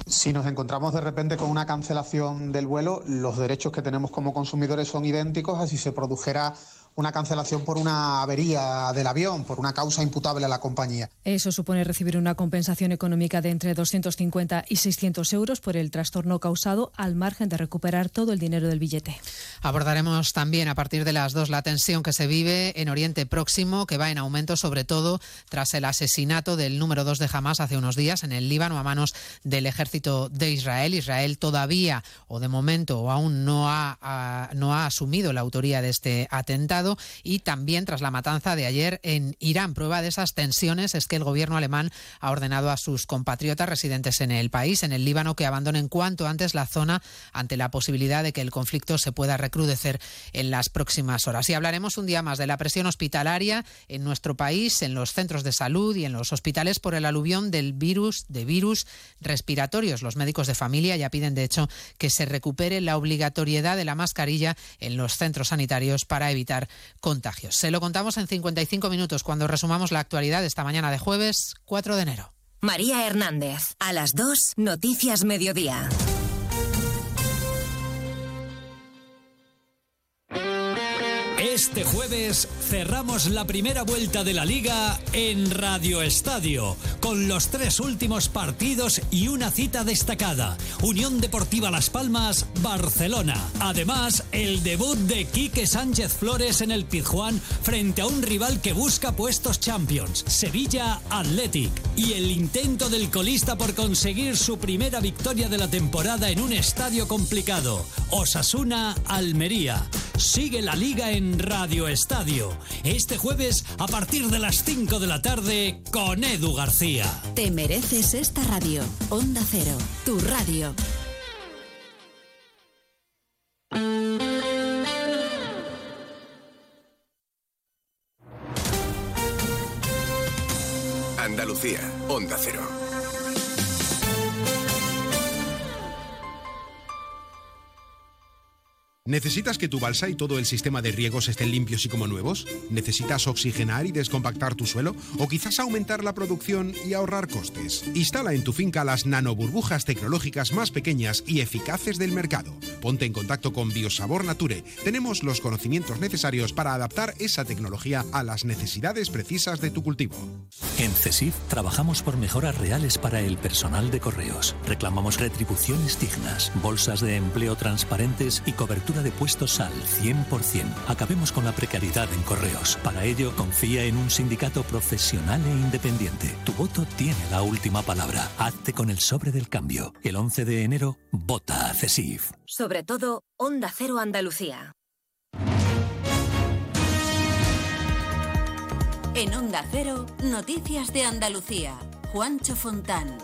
Si nos encontramos de repente con una cancelación del vuelo, los derechos que tenemos como consumidores son idénticos a si se produjera una cancelación por una avería del avión, por una causa imputable a la compañía. Eso supone recibir una compensación económica de entre 250 y 600 euros por el trastorno causado, al margen de recuperar todo el dinero del billete. Abordaremos también a partir de las dos la tensión que se vive en Oriente Próximo, que va en aumento sobre todo tras el asesinato del número dos de Hamas hace unos días en el Líbano a manos del ejército de Israel. Israel todavía, o de momento, o aún no ha, no ha asumido la autoría de este atentado y también tras la matanza de ayer en Irán. Prueba de esas tensiones es que el gobierno alemán ha ordenado a sus compatriotas residentes en el país, en el Líbano, que abandonen cuanto antes la zona ante la posibilidad de que el conflicto se pueda recrudecer en las próximas horas. Y hablaremos un día más de la presión hospitalaria en nuestro país, en los centros de salud y en los hospitales por el aluvión del virus, de virus respiratorios. Los médicos de familia ya piden, de hecho, que se recupere la obligatoriedad de la mascarilla en los centros sanitarios para evitar contagios. Se lo contamos en 55 minutos cuando resumamos la actualidad esta mañana de jueves 4 de enero. María Hernández, a las 2, Noticias Mediodía. Este jueves cerramos la primera vuelta de la liga en Radio Estadio, con los tres últimos partidos y una cita destacada. Unión Deportiva Las Palmas, Barcelona. Además, el debut de Quique Sánchez Flores en el Pizjuán frente a un rival que busca puestos Champions, Sevilla Athletic. Y el intento del colista por conseguir su primera victoria de la temporada en un estadio complicado, Osasuna Almería. Sigue la liga en Radio Estadio. Este jueves a partir de las 5 de la tarde con Edu García. Te mereces esta radio. Onda Cero, tu radio. Andalucía, Onda Cero. ¿Necesitas que tu balsa y todo el sistema de riegos estén limpios y como nuevos? ¿Necesitas oxigenar y descompactar tu suelo? ¿O quizás aumentar la producción y ahorrar costes? Instala en tu finca las nanoburbujas tecnológicas más pequeñas y eficaces del mercado. Ponte en contacto con Biosabor Nature. Tenemos los conocimientos necesarios para adaptar esa tecnología a las necesidades precisas de tu cultivo. En CESIF trabajamos por mejoras reales para el personal de correos. Reclamamos retribuciones dignas, bolsas de empleo transparentes y cobertura de puestos al 100%. Acabemos con la precariedad en correos. Para ello, confía en un sindicato profesional e independiente. Tu voto tiene la última palabra. Hazte con el sobre del cambio. El 11 de enero, vota a CESIF. Sobre todo, Onda Cero Andalucía. En Onda Cero, Noticias de Andalucía. Juancho Fontán.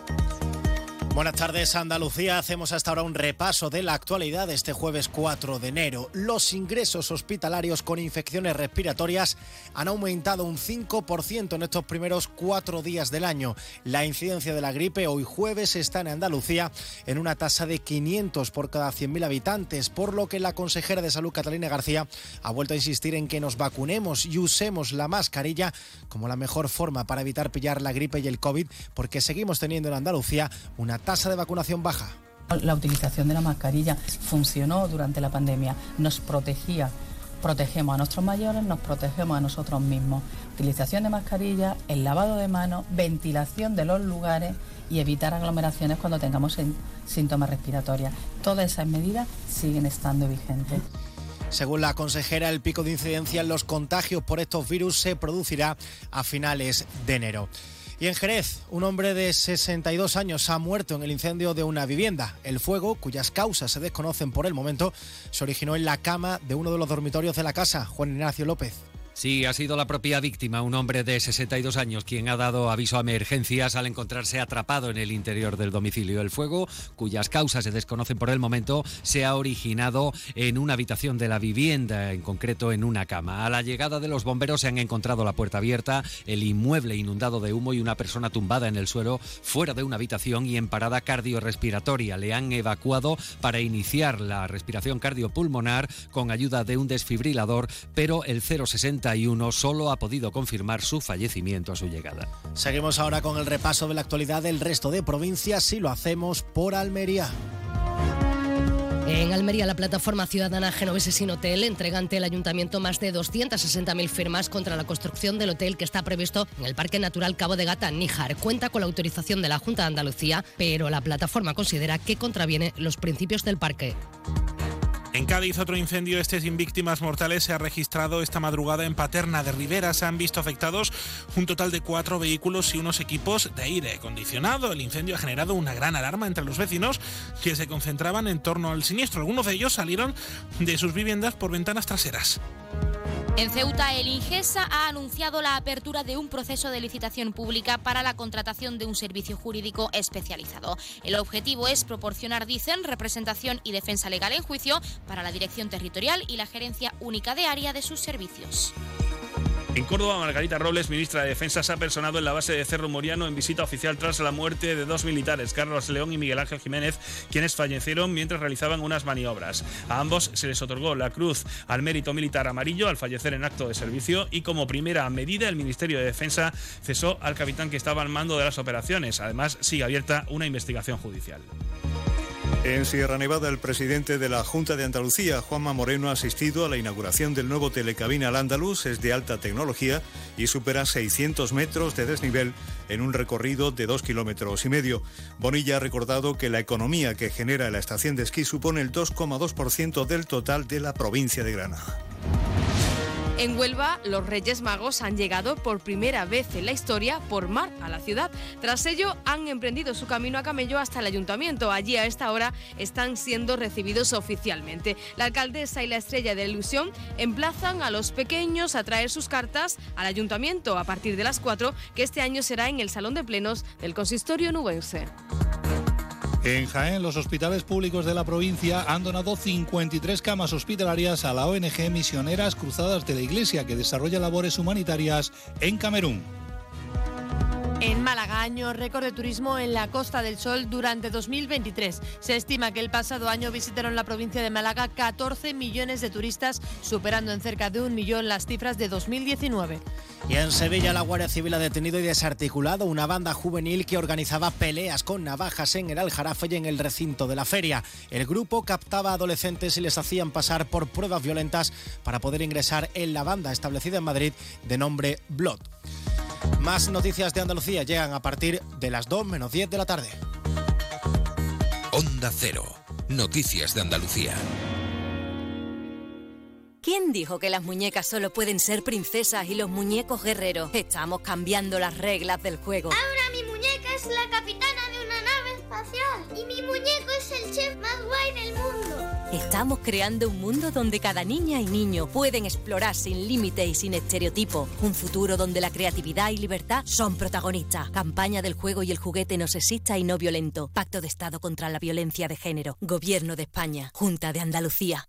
Buenas tardes, Andalucía. Hacemos hasta ahora un repaso de la actualidad de este jueves 4 de enero. Los ingresos hospitalarios con infecciones respiratorias han aumentado un 5% en estos primeros cuatro días del año. La incidencia de la gripe hoy jueves está en Andalucía en una tasa de 500 por cada 100.000 habitantes, por lo que la consejera de Salud, Catalina García, ha vuelto a insistir en que nos vacunemos y usemos la mascarilla como la mejor forma para evitar pillar la gripe y el COVID, porque seguimos teniendo en Andalucía una tasa de vacunación baja. La utilización de la mascarilla funcionó durante la pandemia, nos protegía. Protegemos a nuestros mayores, nos protegemos a nosotros mismos. Utilización de mascarilla, el lavado de manos, ventilación de los lugares y evitar aglomeraciones cuando tengamos síntomas respiratorios. Todas esas medidas siguen estando vigentes. Según la consejera, el pico de incidencia en los contagios por estos virus se producirá a finales de enero. Y en Jerez, un hombre de 62 años ha muerto en el incendio de una vivienda. El fuego, cuyas causas se desconocen por el momento, se originó en la cama de uno de los dormitorios de la casa, Juan Ignacio López. Sí, ha sido la propia víctima, un hombre de 62 años, quien ha dado aviso a emergencias al encontrarse atrapado en el interior del domicilio. El fuego, cuyas causas se desconocen por el momento, se ha originado en una habitación de la vivienda, en concreto en una cama. A la llegada de los bomberos se han encontrado la puerta abierta, el inmueble inundado de humo y una persona tumbada en el suelo fuera de una habitación y en parada cardiorrespiratoria. Le han evacuado para iniciar la respiración cardiopulmonar con ayuda de un desfibrilador, pero el 060 solo ha podido confirmar su fallecimiento a su llegada. Seguimos ahora con el repaso de la actualidad del resto de provincias y lo hacemos por Almería. En Almería, la plataforma ciudadana Genovese Sin Hotel entrega ante el ayuntamiento más de 260.000 firmas contra la construcción del hotel que está previsto en el Parque Natural Cabo de Gata, Níjar. Cuenta con la autorización de la Junta de Andalucía, pero la plataforma considera que contraviene los principios del parque. En Cádiz, otro incendio, este sin víctimas mortales, se ha registrado esta madrugada en Paterna de Rivera. Se han visto afectados un total de cuatro vehículos y unos equipos de aire acondicionado. El incendio ha generado una gran alarma entre los vecinos que se concentraban en torno al siniestro. Algunos de ellos salieron de sus viviendas por ventanas traseras. En Ceuta, el Ingesa ha anunciado la apertura de un proceso de licitación pública para la contratación de un servicio jurídico especializado. El objetivo es proporcionar, dicen, representación y defensa legal en juicio para la dirección territorial y la gerencia única de área de sus servicios. En Córdoba, Margarita Robles, ministra de Defensa, se ha personado en la base de Cerro Moriano en visita oficial tras la muerte de dos militares, Carlos León y Miguel Ángel Jiménez, quienes fallecieron mientras realizaban unas maniobras. A ambos se les otorgó la Cruz al Mérito Militar Amarillo al fallecer en acto de servicio y como primera medida el Ministerio de Defensa cesó al capitán que estaba al mando de las operaciones. Además, sigue abierta una investigación judicial. En Sierra Nevada, el presidente de la Junta de Andalucía, Juanma Moreno, ha asistido a la inauguración del nuevo telecabina al Andaluz. Es de alta tecnología y supera 600 metros de desnivel en un recorrido de dos kilómetros y medio. Bonilla ha recordado que la economía que genera la estación de esquí supone el 2,2% del total de la provincia de Granada. En Huelva, los Reyes Magos han llegado por primera vez en la historia por mar a la ciudad. Tras ello, han emprendido su camino a camello hasta el ayuntamiento. Allí a esta hora están siendo recibidos oficialmente. La alcaldesa y la estrella de ilusión emplazan a los pequeños a traer sus cartas al ayuntamiento a partir de las 4, que este año será en el Salón de Plenos del Consistorio Nubense. En Jaén, los hospitales públicos de la provincia han donado 53 camas hospitalarias a la ONG Misioneras Cruzadas de la Iglesia, que desarrolla labores humanitarias en Camerún. En Málaga, año récord de turismo en la Costa del Sol durante 2023. Se estima que el pasado año visitaron la provincia de Málaga 14 millones de turistas, superando en cerca de un millón las cifras de 2019. Y en Sevilla, la Guardia Civil ha detenido y desarticulado una banda juvenil que organizaba peleas con navajas en el Aljarafe y en el recinto de la feria. El grupo captaba adolescentes y les hacían pasar por pruebas violentas para poder ingresar en la banda establecida en Madrid de nombre Blood. Más noticias de Andalucía llegan a partir de las 2 menos 10 de la tarde. Onda Cero. Noticias de Andalucía. ¿Quién dijo que las muñecas solo pueden ser princesas y los muñecos guerreros? Estamos cambiando las reglas del juego. Ahora mi muñeca es la capitana de una nave y mi muñeco es el chef más guay del mundo. Estamos creando un mundo donde cada niña y niño pueden explorar sin límite y sin estereotipo. Un futuro donde la creatividad y libertad son protagonistas. Campaña del juego y el juguete no sexista y no violento. Pacto de Estado contra la violencia de género. Gobierno de España. Junta de Andalucía.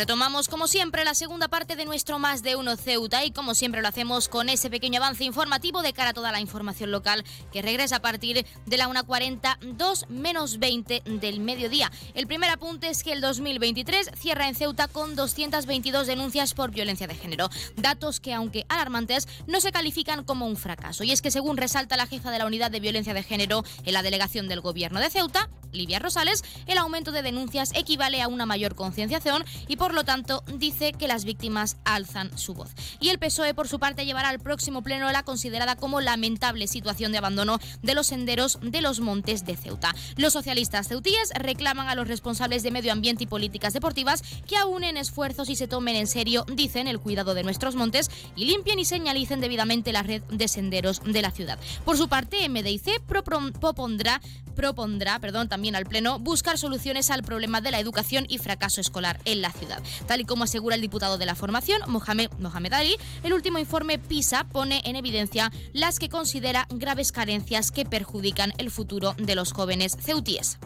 Retomamos como siempre la segunda parte de nuestro Más de Uno Ceuta y como siempre lo hacemos con ese pequeño avance informativo de cara a toda la información local que regresa a partir de la 1.40, 2 menos 20 del mediodía. El primer apunte es que el 2023 cierra en Ceuta con 222 denuncias por violencia de género. Datos que aunque alarmantes no se califican como un fracaso. Y es que según resalta la jefa de la unidad de violencia de género en la delegación del gobierno de Ceuta, Livia Rosales, el aumento de denuncias equivale a una mayor concienciación y por lo tanto dice que las víctimas alzan su voz. Y el PSOE por su parte llevará al próximo pleno la considerada como lamentable situación de abandono de los senderos de los montes de Ceuta. Los socialistas ceutíes reclaman a los responsables de medio ambiente y políticas deportivas que aúnen esfuerzos y se tomen en serio, dicen, el cuidado de nuestros montes y limpien y señalicen debidamente la red de senderos de la ciudad. Por su parte, MDIC propondrá propondrá, perdón, también al Pleno buscar soluciones al problema de la educación y fracaso escolar en la ciudad. Tal y como asegura el diputado de la formación, Mohamed, Mohamed Ali, el último informe PISA pone en evidencia las que considera graves carencias que perjudican el futuro de los jóvenes ceutíes.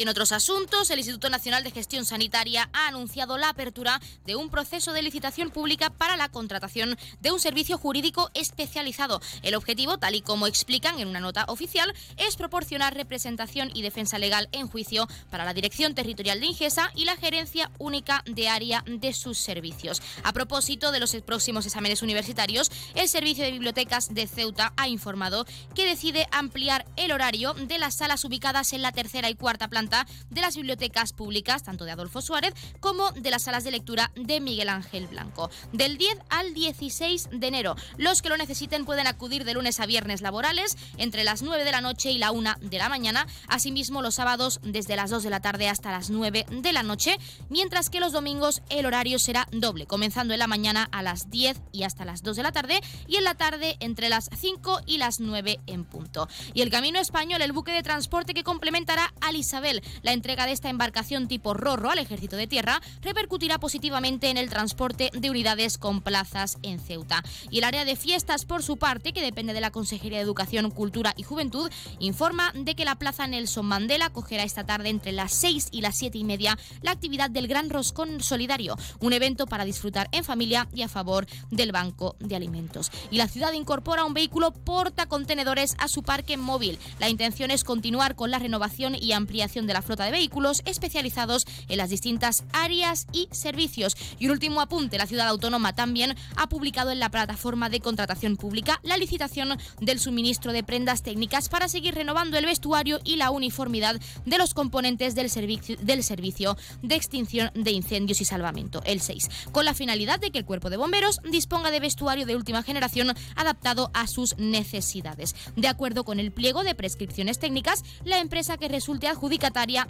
Y en otros asuntos, el Instituto Nacional de Gestión Sanitaria ha anunciado la apertura de un proceso de licitación pública para la contratación de un servicio jurídico especializado. El objetivo, tal y como explican en una nota oficial, es proporcionar representación y defensa legal en juicio para la Dirección Territorial de Ingesa y la Gerencia Única de Área de sus servicios. A propósito de los próximos exámenes universitarios, el Servicio de Bibliotecas de Ceuta ha informado que decide ampliar el horario de las salas ubicadas en la tercera y cuarta planta de las bibliotecas públicas, tanto de Adolfo Suárez como de las salas de lectura de Miguel Ángel Blanco. Del 10 al 16 de enero, los que lo necesiten pueden acudir de lunes a viernes laborales entre las 9 de la noche y la 1 de la mañana, asimismo los sábados desde las 2 de la tarde hasta las 9 de la noche, mientras que los domingos el horario será doble, comenzando en la mañana a las 10 y hasta las 2 de la tarde y en la tarde entre las 5 y las 9 en punto. Y el Camino Español, el buque de transporte que complementará al Isabel, la entrega de esta embarcación tipo Rorro al Ejército de Tierra, repercutirá positivamente en el transporte de unidades con plazas en Ceuta. Y el área de fiestas, por su parte, que depende de la Consejería de Educación, Cultura y Juventud, informa de que la Plaza Nelson Mandela cogerá esta tarde entre las 6 y las 7 y media la actividad del Gran Roscón Solidario, un evento para disfrutar en familia y a favor del Banco de Alimentos. Y la ciudad incorpora un vehículo porta contenedores a su parque móvil. La intención es continuar con la renovación y ampliación de la flota de vehículos especializados en las distintas áreas y servicios. Y un último apunte, la ciudad autónoma también ha publicado en la plataforma de contratación pública la licitación del suministro de prendas técnicas para seguir renovando el vestuario y la uniformidad de los componentes del servicio, del servicio de extinción de incendios y salvamento, el 6, con la finalidad de que el cuerpo de bomberos disponga de vestuario de última generación adaptado a sus necesidades. De acuerdo con el pliego de prescripciones técnicas, la empresa que resulte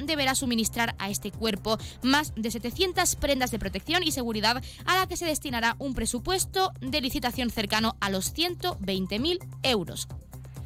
deberá suministrar a este cuerpo más de 700 prendas de protección y seguridad a la que se destinará un presupuesto de licitación cercano a los 120.000 euros.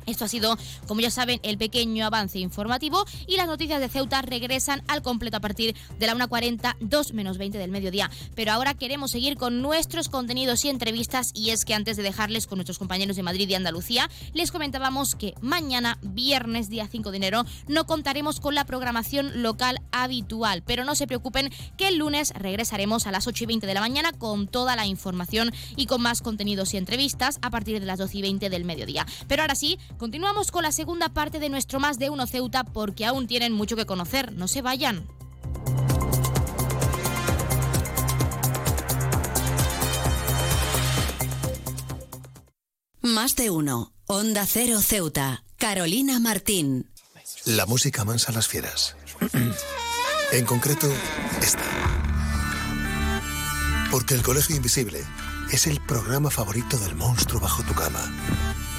Esto ha sido, como ya saben, el pequeño avance informativo y las noticias de Ceuta regresan al completo a partir de la 1.40, 2 menos 20 del mediodía. Pero ahora queremos seguir con nuestros contenidos y entrevistas y es que antes de dejarles con nuestros compañeros de Madrid y Andalucía, les comentábamos que mañana, viernes día 5 de enero, no contaremos con la programación local habitual. Pero no se preocupen que el lunes regresaremos a las 8 y 20 de la mañana con toda la información y con más contenidos y entrevistas a partir de las 12 y 20 del mediodía. Pero ahora sí, Continuamos con la segunda parte de nuestro Más de Uno Ceuta porque aún tienen mucho que conocer. No se vayan. Más de uno. Onda Cero Ceuta. Carolina Martín. La música mansa a las fieras. (clears throat) en concreto, esta. Porque el Colegio Invisible es el programa favorito del monstruo bajo tu cama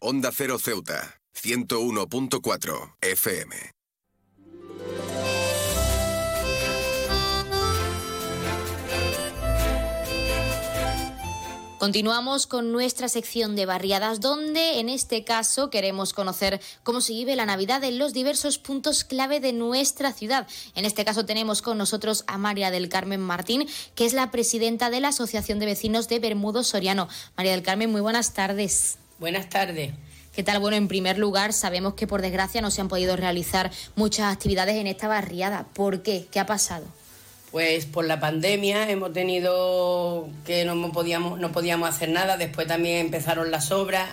Onda Cero Ceuta, 101.4 FM. Continuamos con nuestra sección de barriadas, donde en este caso queremos conocer cómo se vive la Navidad en los diversos puntos clave de nuestra ciudad. En este caso tenemos con nosotros a María del Carmen Martín, que es la presidenta de la Asociación de Vecinos de Bermudo Soriano. María del Carmen, muy buenas tardes. Buenas tardes. ¿Qué tal? Bueno, en primer lugar, sabemos que por desgracia no se han podido realizar muchas actividades en esta barriada. ¿Por qué? ¿Qué ha pasado? Pues por la pandemia hemos tenido que no podíamos, no podíamos hacer nada. Después también empezaron las obras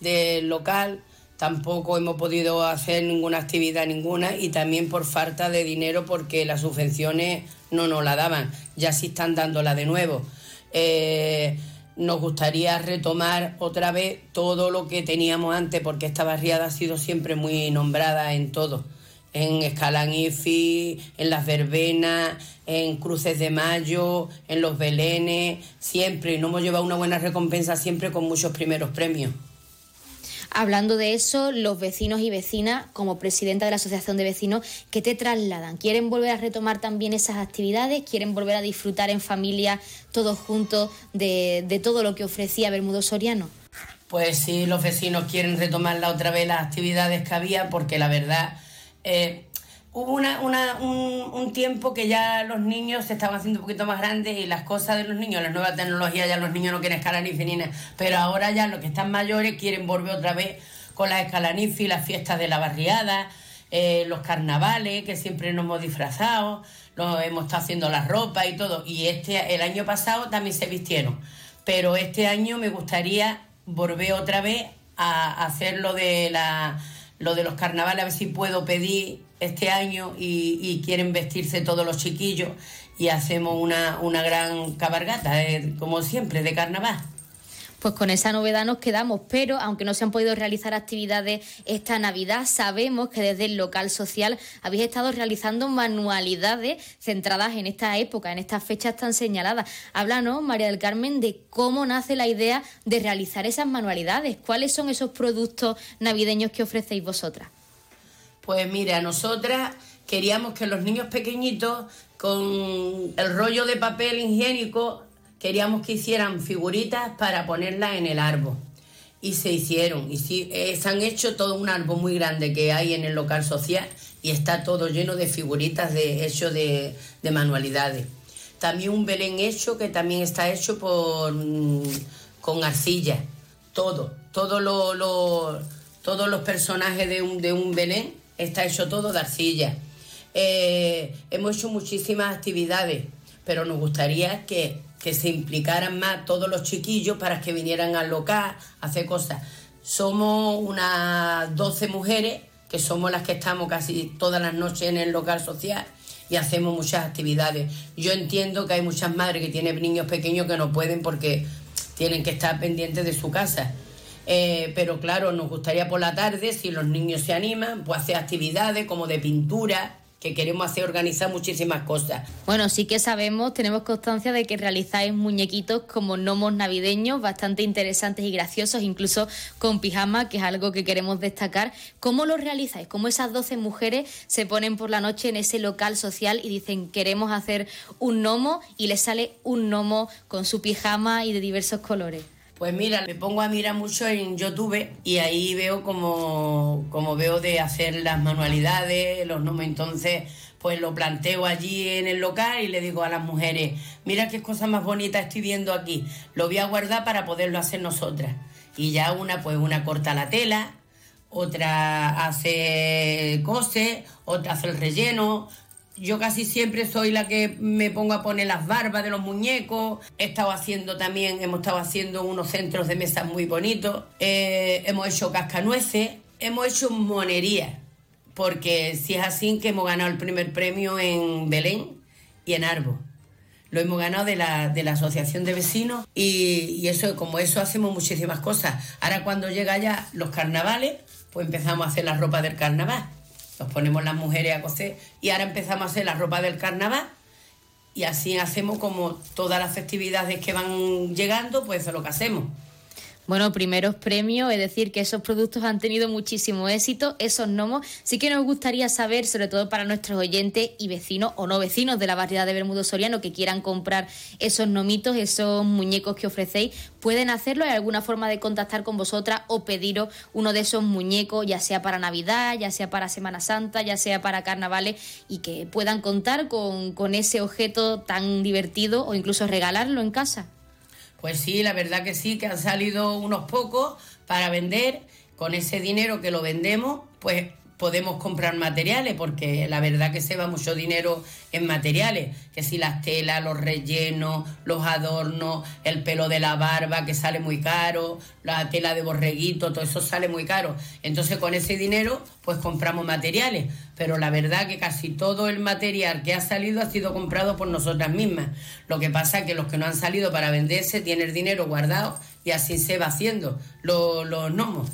del local. Tampoco hemos podido hacer ninguna actividad ninguna y también por falta de dinero porque las subvenciones no nos la daban. Ya sí están dándola de nuevo. Eh, nos gustaría retomar otra vez todo lo que teníamos antes, porque esta barriada ha sido siempre muy nombrada en todo. En Escalanifi, en las verbenas, en Cruces de Mayo, en los Belenes, siempre. Y nos hemos llevado una buena recompensa siempre con muchos primeros premios. Hablando de eso, los vecinos y vecinas, como presidenta de la Asociación de Vecinos, ¿qué te trasladan? ¿Quieren volver a retomar también esas actividades? ¿Quieren volver a disfrutar en familia, todos juntos, de, todo lo que ofrecía Bermudo Soriano? Pues sí, los vecinos quieren retomar la otra vez las actividades que había, porque la verdad... Eh, hubo una, una, un, un, tiempo que ya los niños se estaban haciendo un poquito más grandes y las cosas de los niños, las nuevas tecnologías, ya los niños no quieren escalar ni finines, pero ahora ya los que están mayores quieren volver otra vez con las escalanifis, las fiestas de la barriada, eh, los carnavales, que siempre nos hemos disfrazado, nos hemos estado haciendo la ropa y todo. Y este, el año pasado también se vistieron. Pero este año me gustaría volver otra vez a hacer lo de, la, lo de los carnavales, a ver si puedo pedir este año y, quieren vestirse todos los chiquillos y hacemos una, una gran cabargata, eh, como siempre, de carnaval. Pues con esa novedad nos quedamos, pero aunque no se han podido realizar actividades esta Navidad, sabemos que desde el local social habéis estado realizando manualidades centradas en esta época, en estas fechas tan señaladas. Háblanos, María del Carmen, de cómo nace la idea de realizar esas manualidades. ¿Cuáles son esos productos navideños que ofrecéis vosotras? Pues mira, nosotras queríamos que los niños pequeñitos con el rollo de papel higiénico queríamos que hicieran figuritas para ponerlas en el árbol. Y se hicieron. Y eh, se han hecho todo un árbol muy grande que hay en el local social y está todo lleno de figuritas de, hecho de, manualidades. También un Belén hecho que también está hecho por, mm, con arcilla. Todo, todo lo, todos los personajes de un, de un Belén está hecho todo de arcilla. Eh, hemos hecho muchísimas actividades, pero nos gustaría que, se implicaran más todos los chiquillos para que vinieran al local a hacer cosas. Somos unas 12 mujeres que somos las que estamos casi todas las noches en el local social y hacemos muchas actividades. Yo entiendo que hay muchas madres que tienen niños pequeños que no pueden porque tienen que estar pendientes de su casa eh, pero claro, nos gustaría por la tarde, si los niños se animan, pues hacer actividades como de pintura, que queremos hacer organizar muchísimas cosas. Bueno, sí que sabemos, tenemos constancia de que realizáis muñequitos como gnomos navideños bastante interesantes y graciosos, incluso con pijama, que es algo que queremos destacar. ¿Cómo lo realizáis? ¿Cómo esas 12 mujeres se ponen por la noche en ese local social y dicen queremos hacer un gnomo y les sale un gnomo con su pijama y de diversos colores? Pues mira, me pongo a mirar mucho en YouTube y ahí veo como, como veo de hacer las manualidades, los nombres. Entonces, pues lo planteo allí en el local y le digo a las mujeres, mira qué cosa más bonita estoy viendo aquí, lo voy a guardar para poderlo hacer nosotras. Y ya una, pues una corta la tela, otra hace cose, otra hace el relleno, yo casi siempre soy la que me pongo a poner las barbas de los muñecos. He estado haciendo también, hemos estado haciendo unos centros de mesas muy bonitos. Eh, hemos hecho cascanueces, hemos hecho monería. Porque si es así que hemos ganado el primer premio en Belén y en Arbo. Lo hemos ganado de la, de la Asociación de Vecinos y, y eso, como eso hacemos muchísimas cosas. Ahora cuando llega ya los carnavales, pues empezamos a hacer la ropa del carnaval nos ponemos las mujeres a coser y ahora empezamos a hacer la ropa del carnaval y así hacemos como todas las festividades que van llegando, pues eso es lo que hacemos. Bueno, primeros premios, es decir, que esos productos han tenido muchísimo éxito, esos gnomos. Sí que nos gustaría saber, sobre todo para nuestros oyentes y vecinos o no vecinos de la variedad de Bermudo Soriano que quieran comprar esos nomitos, esos muñecos que ofrecéis, pueden hacerlo. ¿Hay alguna forma de contactar con vosotras o pediros uno de esos muñecos, ya sea para Navidad, ya sea para Semana Santa, ya sea para carnavales, y que puedan contar con, con ese objeto tan divertido o incluso regalarlo en casa? Pues sí, la verdad que sí, que han salido unos pocos para vender. Con ese dinero que lo vendemos, pues podemos comprar materiales, porque la verdad que se va mucho dinero en materiales, que si las telas, los rellenos, los adornos, el pelo de la barba, que sale muy caro, la tela de borreguito, todo eso sale muy caro. Entonces con ese dinero, pues compramos materiales, pero la verdad que casi todo el material que ha salido ha sido comprado por nosotras mismas. Lo que pasa es que los que no han salido para venderse tienen el dinero guardado y así se va haciendo los, los gnomos.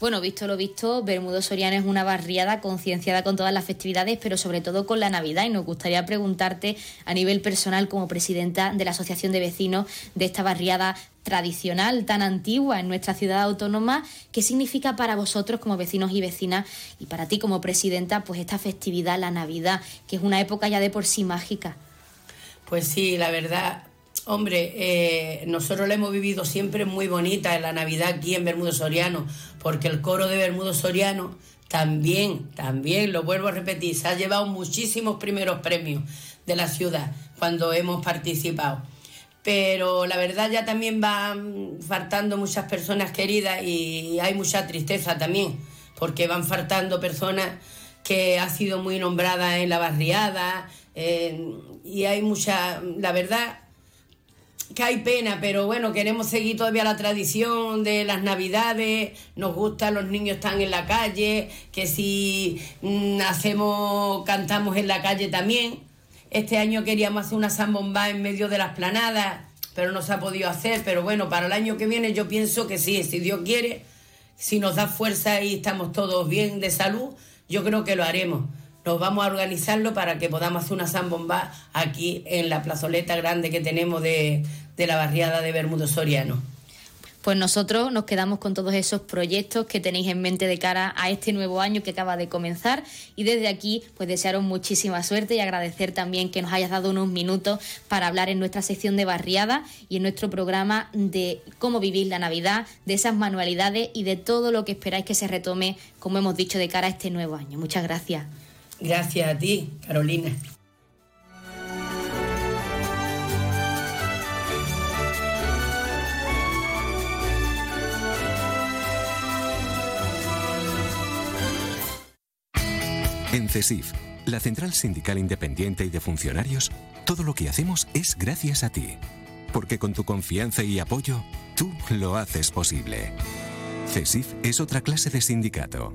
Bueno, visto lo visto, Bermudo Soriano es una barriada concienciada con todas las festividades, pero sobre todo con la Navidad. Y nos gustaría preguntarte a nivel personal, como presidenta de la Asociación de Vecinos de esta barriada tradicional tan antigua en nuestra ciudad autónoma, ¿qué significa para vosotros como vecinos y vecinas y para ti como presidenta, pues esta festividad, la Navidad, que es una época ya de por sí mágica? Pues sí, la verdad, Hombre, eh, nosotros la hemos vivido siempre muy bonita en la Navidad aquí en Bermudo Soriano, porque el coro de Bermudo Soriano también, también, lo vuelvo a repetir, se ha llevado muchísimos primeros premios de la ciudad cuando hemos participado. Pero la verdad ya también van faltando muchas personas queridas y hay mucha tristeza también, porque van faltando personas que ha sido muy nombradas en la barriada eh, y hay mucha, la verdad, que hay pena, pero bueno, queremos seguir todavía la tradición de las navidades, nos gusta, los niños están en la calle, que si mm, hacemos, cantamos en la calle también. Este año queríamos hacer una zambomba en medio de las planadas, pero no se ha podido hacer, pero bueno, para el año que viene yo pienso que sí, si Dios quiere, si nos da fuerza y estamos todos bien de salud, yo creo que lo haremos nos vamos a organizarlo para que podamos hacer una zambomba aquí en la plazoleta grande que tenemos de, de la barriada de Bermudo Soriano. Pues nosotros nos quedamos con todos esos proyectos que tenéis en mente de cara a este nuevo año que acaba de comenzar y desde aquí pues desearos muchísima suerte y agradecer también que nos hayas dado unos minutos para hablar en nuestra sección de barriada y en nuestro programa de cómo vivir la Navidad, de esas manualidades y de todo lo que esperáis que se retome, como hemos dicho, de cara a este nuevo año. Muchas gracias. Gracias a ti, Carolina. En CESIF, la Central Sindical Independiente y de Funcionarios, todo lo que hacemos es gracias a ti. Porque con tu confianza y apoyo, tú lo haces posible. CESIF es otra clase de sindicato.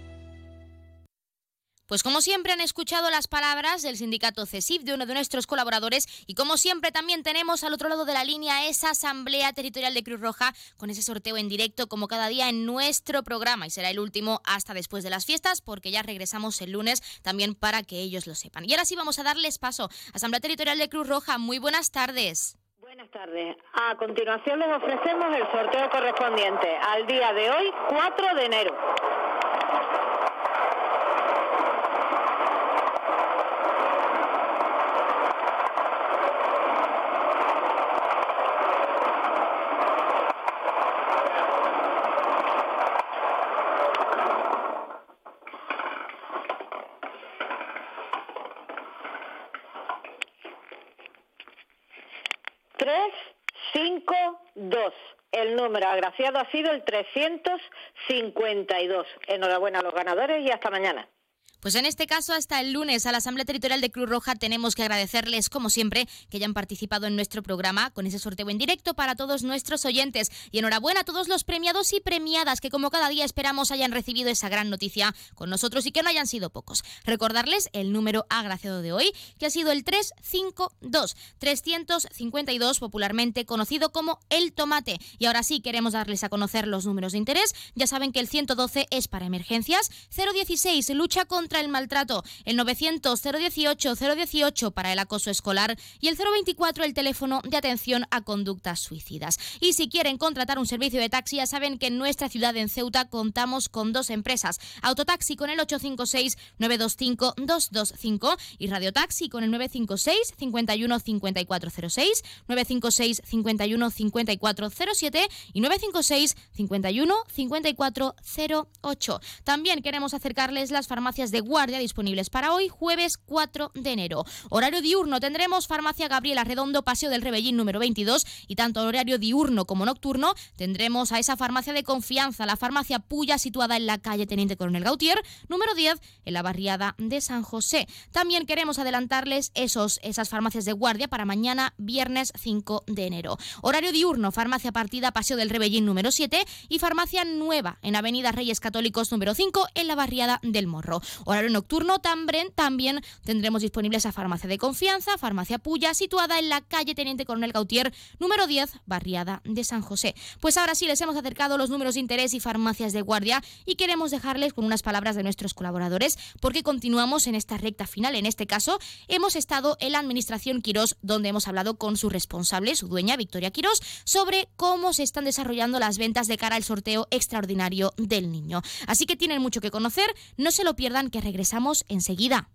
Pues como siempre han escuchado las palabras del sindicato CESIF de uno de nuestros colaboradores y como siempre también tenemos al otro lado de la línea esa asamblea territorial de Cruz Roja con ese sorteo en directo como cada día en nuestro programa y será el último hasta después de las fiestas porque ya regresamos el lunes también para que ellos lo sepan. Y ahora sí vamos a darles paso. Asamblea Territorial de Cruz Roja, muy buenas tardes. Buenas tardes. A continuación les ofrecemos el sorteo correspondiente al día de hoy, 4 de enero. 2. El número agraciado ha sido el 352. Enhorabuena a los ganadores y hasta mañana. Pues en este caso, hasta el lunes a la Asamblea Territorial de Cruz Roja tenemos que agradecerles, como siempre, que hayan participado en nuestro programa con ese sorteo en directo para todos nuestros oyentes. Y enhorabuena a todos los premiados y premiadas que, como cada día, esperamos hayan recibido esa gran noticia con nosotros y que no hayan sido pocos. Recordarles el número agraciado de hoy, que ha sido el 352, 352, popularmente conocido como el tomate. Y ahora sí queremos darles a conocer los números de interés. Ya saben que el 112 es para emergencias, 016 lucha contra el maltrato, el 900-018-018 para el acoso escolar y el 024 el teléfono de atención a conductas suicidas. Y si quieren contratar un servicio de taxi, ya saben que en nuestra ciudad en Ceuta contamos con dos empresas, Autotaxi con el 856-925-225 y Radiotaxi con el 956 51 5406, 956 51 5407 y 956 51 5408. También queremos acercarles las farmacias de guardia disponibles para hoy, jueves 4 de enero. Horario diurno tendremos Farmacia Gabriela Redondo, Paseo del Rebellín número 22 y tanto horario diurno como nocturno tendremos a esa farmacia de confianza, la farmacia Puya situada en la calle Teniente Coronel Gautier, número 10 en la barriada de San José. También queremos adelantarles esos, esas farmacias de guardia para mañana viernes 5 de enero. Horario diurno, farmacia partida Paseo del Rebellín número 7 y farmacia nueva en Avenida Reyes Católicos número 5 en la barriada del Morro. Horario nocturno también, tendremos disponible esa farmacia de confianza, farmacia Puya, situada en la calle Teniente Coronel Gautier número 10, barriada de San José. Pues ahora sí les hemos acercado los números de interés y farmacias de guardia y queremos dejarles con unas palabras de nuestros colaboradores porque continuamos en esta recta final. En este caso, hemos estado en la Administración Quirós, donde hemos hablado con su responsable, su dueña, Victoria Quirós, sobre cómo se están desarrollando las ventas de cara al sorteo extraordinario del niño. Así que tienen mucho que conocer, no se lo pierdan que regresamos enseguida.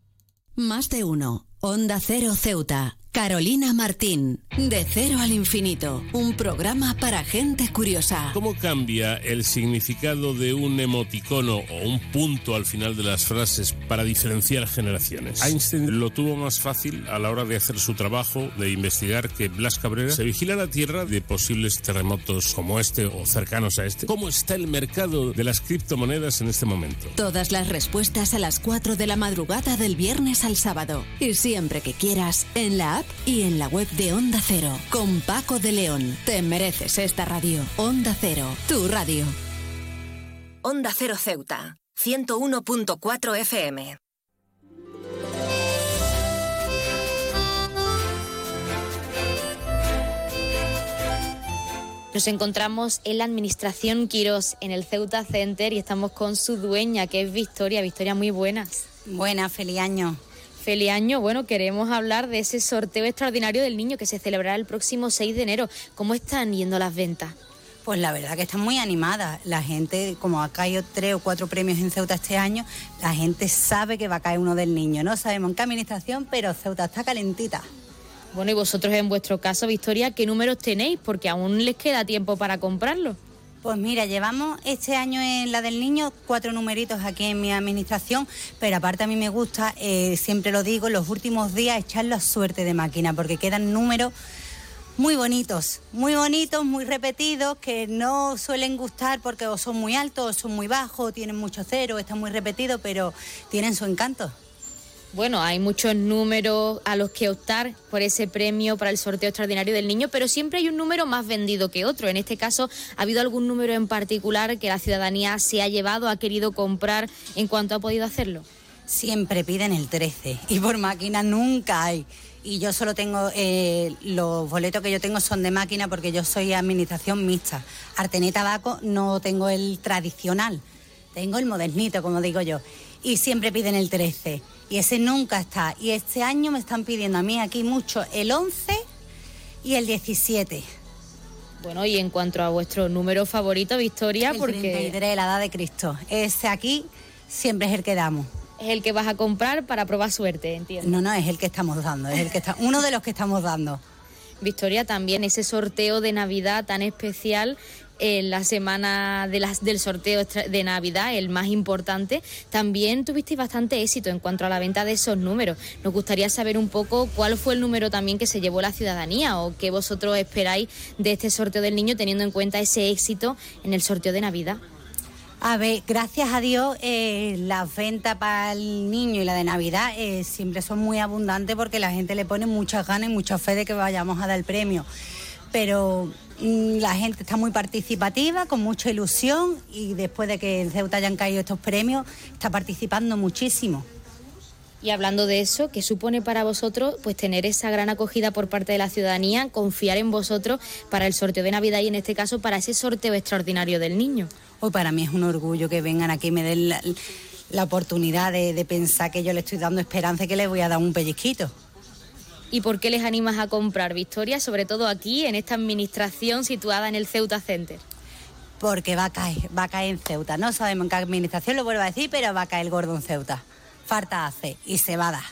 Más de uno. Onda Cero Ceuta. Carolina Martín, de cero al infinito, un programa para gente curiosa. ¿Cómo cambia el significado de un emoticono o un punto al final de las frases para diferenciar generaciones? Einstein lo tuvo más fácil a la hora de hacer su trabajo de investigar que Blas Cabrera. Se vigila la Tierra de posibles terremotos como este o cercanos a este. ¿Cómo está el mercado de las criptomonedas en este momento? Todas las respuestas a las 4 de la madrugada del viernes al sábado. Y siempre que quieras, en la app y en la web de Onda Cero. Con Paco de León. Te mereces esta radio. Onda Cero, tu radio. Onda Cero Ceuta, 101.4 FM. Nos encontramos en la Administración Quirós, en el Ceuta Center, y estamos con su dueña, que es Victoria. Victoria, muy buenas. Buenas, feliz año. Feliz año. Bueno, queremos hablar de ese sorteo extraordinario del niño que se celebrará el próximo 6 de enero. ¿Cómo están yendo las ventas? Pues la verdad que están muy animadas. La gente, como ha caído tres o cuatro premios en Ceuta este año, la gente sabe que va a caer uno del niño. No sabemos en qué administración, pero Ceuta está calentita. Bueno, y vosotros en vuestro caso, Victoria, ¿qué números tenéis? Porque aún les queda tiempo para comprarlo. Pues mira, llevamos este año en la del niño cuatro numeritos aquí en mi administración, pero aparte a mí me gusta, eh, siempre lo digo, los últimos días echarlo a suerte de máquina, porque quedan números muy bonitos, muy bonitos, muy repetidos, que no suelen gustar porque o son muy altos, o son muy bajos, tienen mucho cero, están muy repetidos, pero tienen su encanto. Bueno, hay muchos números a los que optar por ese premio para el sorteo extraordinario del niño, pero siempre hay un número más vendido que otro. En este caso, ¿ha habido algún número en particular que la ciudadanía se ha llevado, ha querido comprar en cuanto ha podido hacerlo? Siempre piden el 13 y por máquina nunca hay. Y yo solo tengo, eh, los boletos que yo tengo son de máquina porque yo soy administración mixta. Artené Tabaco no tengo el tradicional, tengo el modernito, como digo yo. Y siempre piden el 13 y ese nunca está. Y este año me están pidiendo a mí aquí mucho el 11 y el 17. Bueno, y en cuanto a vuestro número favorito, Victoria, el porque... 33, la edad de Cristo. Ese aquí siempre es el que damos. Es el que vas a comprar para probar suerte, entiendo. No, no, es el que estamos dando, es el que está, (laughs) uno de los que estamos dando. Victoria, también ese sorteo de Navidad tan especial en la semana del sorteo de Navidad, el más importante, también tuvisteis bastante éxito en cuanto a la venta de esos números. Nos gustaría saber un poco cuál fue el número también que se llevó la ciudadanía o qué vosotros esperáis de este sorteo del niño teniendo en cuenta ese éxito en el sorteo de Navidad. A ver, gracias a Dios, eh, las ventas para el niño y la de Navidad eh, siempre son muy abundantes porque la gente le pone muchas ganas y mucha fe de que vayamos a dar el premio. Pero la gente está muy participativa, con mucha ilusión y después de que en Ceuta hayan caído estos premios, está participando muchísimo. Y hablando de eso, ¿qué supone para vosotros pues tener esa gran acogida por parte de la ciudadanía, confiar en vosotros para el sorteo de Navidad y en este caso para ese sorteo extraordinario del niño? Hoy para mí es un orgullo que vengan aquí y me den la, la oportunidad de, de pensar que yo le estoy dando esperanza y que le voy a dar un pellizquito. ¿Y por qué les animas a comprar Victoria, sobre todo aquí, en esta administración situada en el Ceuta Center? Porque va a caer, va a caer en Ceuta. No sabemos en qué administración lo vuelvo a decir, pero va a caer el gordo en Ceuta. Falta hace y se va a dar.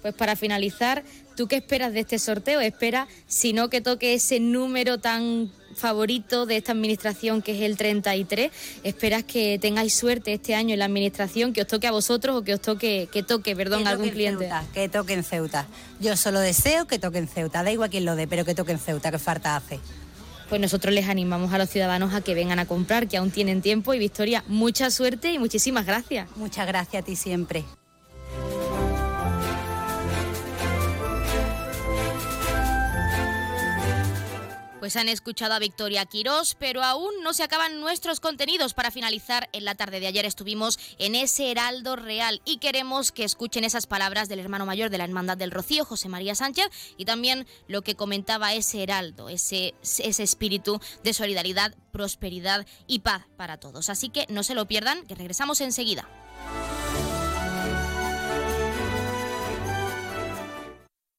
pues para finalizar, ¿tú qué esperas de este sorteo? ¿Esperas, si no, que toque ese número tan favorito de esta administración que es el 33? ¿Esperas que tengáis suerte este año en la administración, que os toque a vosotros o que os toque, que toque, perdón, a algún cliente? Ceuta, que toque en Ceuta. Yo solo deseo que toque en Ceuta, da igual quién lo dé, pero que toque en Ceuta, que falta hace pues nosotros les animamos a los ciudadanos a que vengan a comprar, que aún tienen tiempo. Y Victoria, mucha suerte y muchísimas gracias. Muchas gracias a ti siempre. Pues han escuchado a Victoria Quirós, pero aún no se acaban nuestros contenidos. Para finalizar, en la tarde de ayer estuvimos en ese Heraldo Real y queremos que escuchen esas palabras del hermano mayor de la Hermandad del Rocío, José María Sánchez, y también lo que comentaba ese Heraldo, ese, ese espíritu de solidaridad, prosperidad y paz para todos. Así que no se lo pierdan, que regresamos enseguida.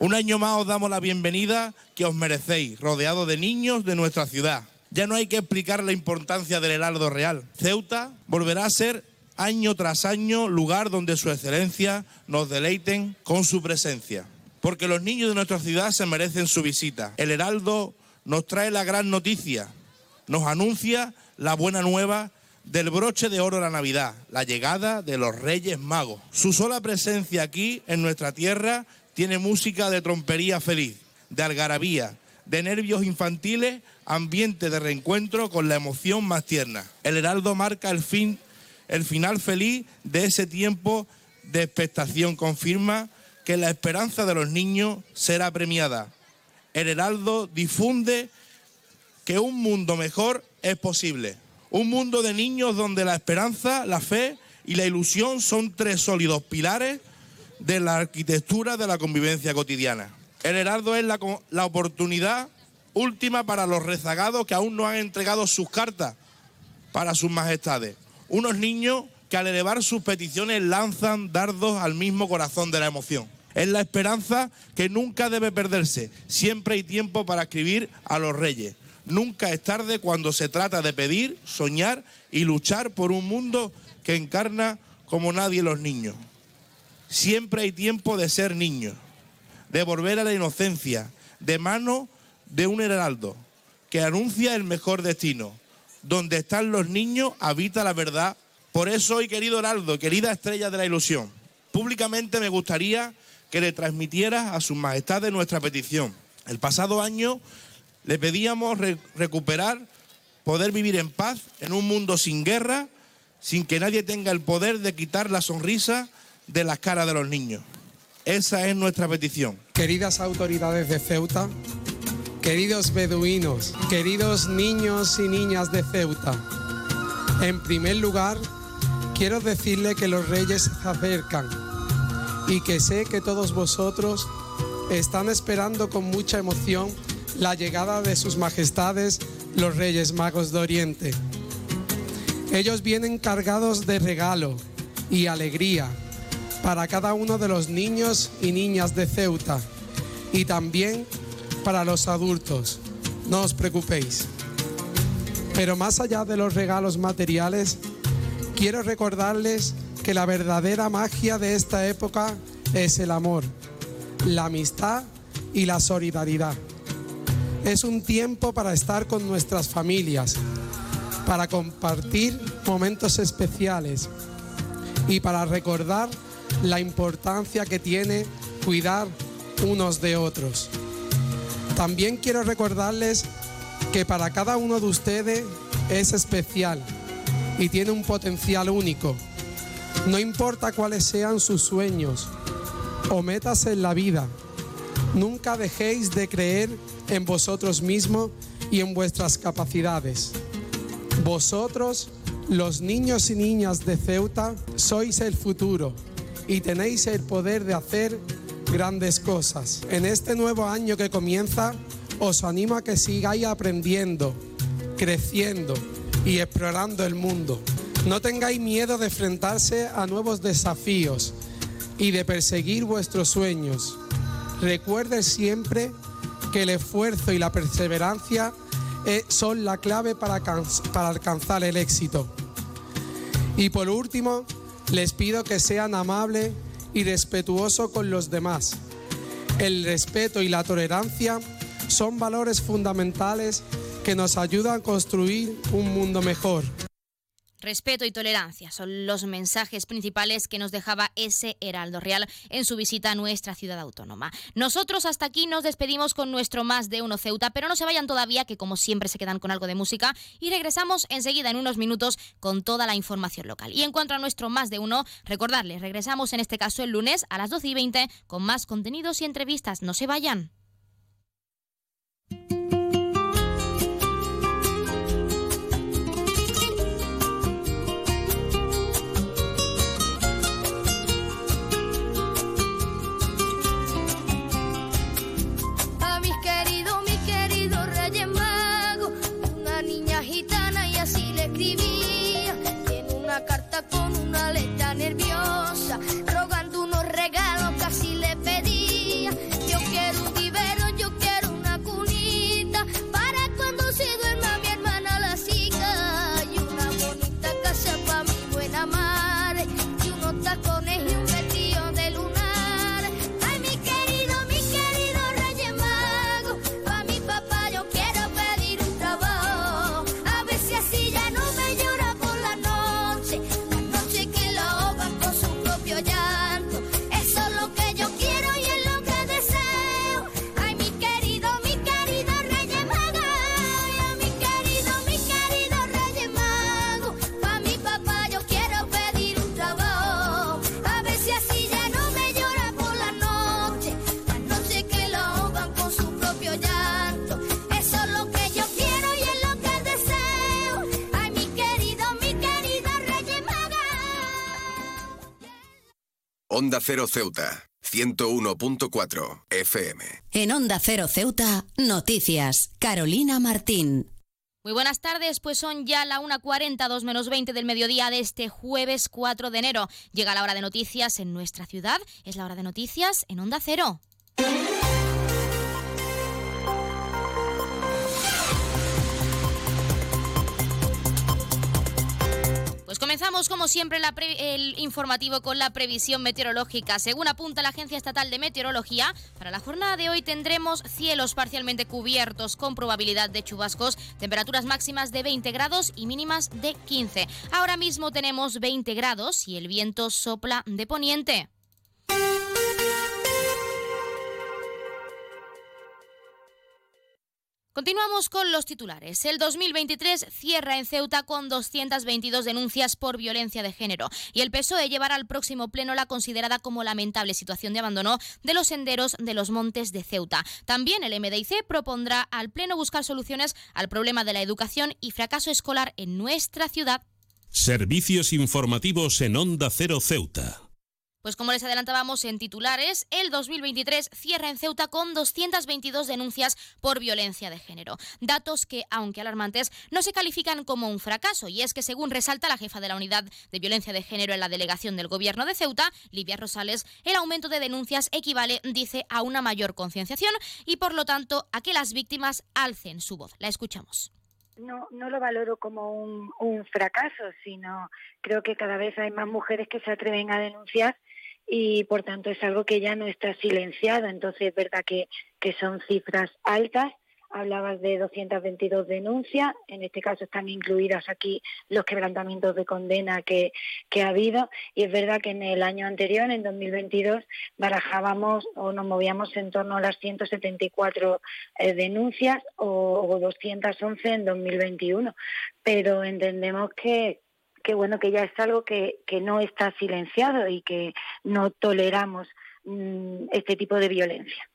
Un año más os damos la bienvenida que os merecéis, rodeado de niños de nuestra ciudad. Ya no hay que explicar la importancia del Heraldo Real. Ceuta volverá a ser año tras año lugar donde su excelencia nos deleiten con su presencia. Porque los niños de nuestra ciudad se merecen su visita. El Heraldo nos trae la gran noticia, nos anuncia la buena nueva del broche de oro de la Navidad, la llegada de los Reyes Magos. Su sola presencia aquí en nuestra tierra tiene música de trompería feliz, de algarabía, de nervios infantiles, ambiente de reencuentro con la emoción más tierna. El Heraldo marca el fin, el final feliz de ese tiempo de expectación. Confirma que la esperanza de los niños será premiada. El Heraldo difunde que un mundo mejor es posible. Un mundo de niños donde la esperanza, la fe y la ilusión son tres sólidos pilares de la arquitectura de la convivencia cotidiana. El Heraldo es la, la oportunidad última para los rezagados que aún no han entregado sus cartas para sus majestades. Unos niños que al elevar sus peticiones lanzan dardos al mismo corazón de la emoción. Es la esperanza que nunca debe perderse. Siempre hay tiempo para escribir a los reyes. Nunca es tarde cuando se trata de pedir, soñar y luchar por un mundo que encarna como nadie los niños. Siempre hay tiempo de ser niño, de volver a la inocencia, de mano de un heraldo que anuncia el mejor destino. Donde están los niños habita la verdad. Por eso hoy, querido heraldo, querida estrella de la ilusión, públicamente me gustaría que le transmitieras a sus majestades nuestra petición. El pasado año le pedíamos recuperar, poder vivir en paz en un mundo sin guerra, sin que nadie tenga el poder de quitar la sonrisa de las caras de los niños. Esa es nuestra petición. Queridas autoridades de Ceuta, queridos beduinos, queridos niños y niñas de Ceuta, en primer lugar, quiero decirle que los reyes se acercan y que sé que todos vosotros están esperando con mucha emoción la llegada de sus majestades los reyes magos de Oriente. Ellos vienen cargados de regalo y alegría para cada uno de los niños y niñas de Ceuta y también para los adultos. No os preocupéis. Pero más allá de los regalos materiales, quiero recordarles que la verdadera magia de esta época es el amor, la amistad y la solidaridad. Es un tiempo para estar con nuestras familias, para compartir momentos especiales y para recordar la importancia que tiene cuidar unos de otros. También quiero recordarles que para cada uno de ustedes es especial y tiene un potencial único. No importa cuáles sean sus sueños o metas en la vida, nunca dejéis de creer en vosotros mismos y en vuestras capacidades. Vosotros, los niños y niñas de Ceuta, sois el futuro y tenéis el poder de hacer grandes cosas. En este nuevo año que comienza, os animo a que sigáis aprendiendo, creciendo y explorando el mundo. No tengáis miedo de enfrentarse a nuevos desafíos y de perseguir vuestros sueños. Recuerde siempre que el esfuerzo y la perseverancia eh, son la clave para, para alcanzar el éxito. Y por último, les pido que sean amables y respetuoso con los demás. El respeto y la tolerancia son valores fundamentales que nos ayudan a construir un mundo mejor. Respeto y tolerancia son los mensajes principales que nos dejaba ese Heraldo Real en su visita a nuestra ciudad autónoma. Nosotros hasta aquí nos despedimos con nuestro más de uno Ceuta, pero no se vayan todavía, que como siempre se quedan con algo de música, y regresamos enseguida en unos minutos con toda la información local. Y en cuanto a nuestro más de uno, recordarles, regresamos en este caso el lunes a las 12 y 20 con más contenidos y entrevistas. No se vayan. Onda Cero Ceuta, 101.4 FM. En Onda Cero Ceuta, noticias. Carolina Martín. Muy buenas tardes, pues son ya la 1.40, 2 menos 20 del mediodía de este jueves 4 de enero. Llega la hora de noticias en nuestra ciudad, es la hora de noticias en Onda Cero. Pues comenzamos como siempre el informativo con la previsión meteorológica. Según apunta la Agencia Estatal de Meteorología, para la jornada de hoy tendremos cielos parcialmente cubiertos con probabilidad de chubascos, temperaturas máximas de 20 grados y mínimas de 15. Ahora mismo tenemos 20 grados y el viento sopla de poniente. Continuamos con los titulares. El 2023 cierra en Ceuta con 222 denuncias por violencia de género y el PSOE llevará al próximo pleno la considerada como lamentable situación de abandono de los senderos de los montes de Ceuta. También el MDIC propondrá al pleno buscar soluciones al problema de la educación y fracaso escolar en nuestra ciudad. Servicios informativos en Onda Cero Ceuta. Pues como les adelantábamos en titulares, el 2023 cierra en Ceuta con 222 denuncias por violencia de género. Datos que, aunque alarmantes, no se califican como un fracaso. Y es que, según resalta la jefa de la Unidad de Violencia de Género en la delegación del Gobierno de Ceuta, Livia Rosales, el aumento de denuncias equivale, dice, a una mayor concienciación y, por lo tanto, a que las víctimas alcen su voz. La escuchamos. No, no lo valoro como un, un fracaso, sino creo que cada vez hay más mujeres que se atreven a denunciar y por tanto es algo que ya no está silenciado. Entonces es verdad que, que son cifras altas. Hablabas de 222 denuncias, en este caso están incluidas aquí los quebrantamientos de condena que, que ha habido y es verdad que en el año anterior, en 2022, barajábamos o nos movíamos en torno a las 174 eh, denuncias o, o 211 en 2021, pero entendemos que, que bueno que ya es algo que, que no está silenciado y que no toleramos mm, este tipo de violencia.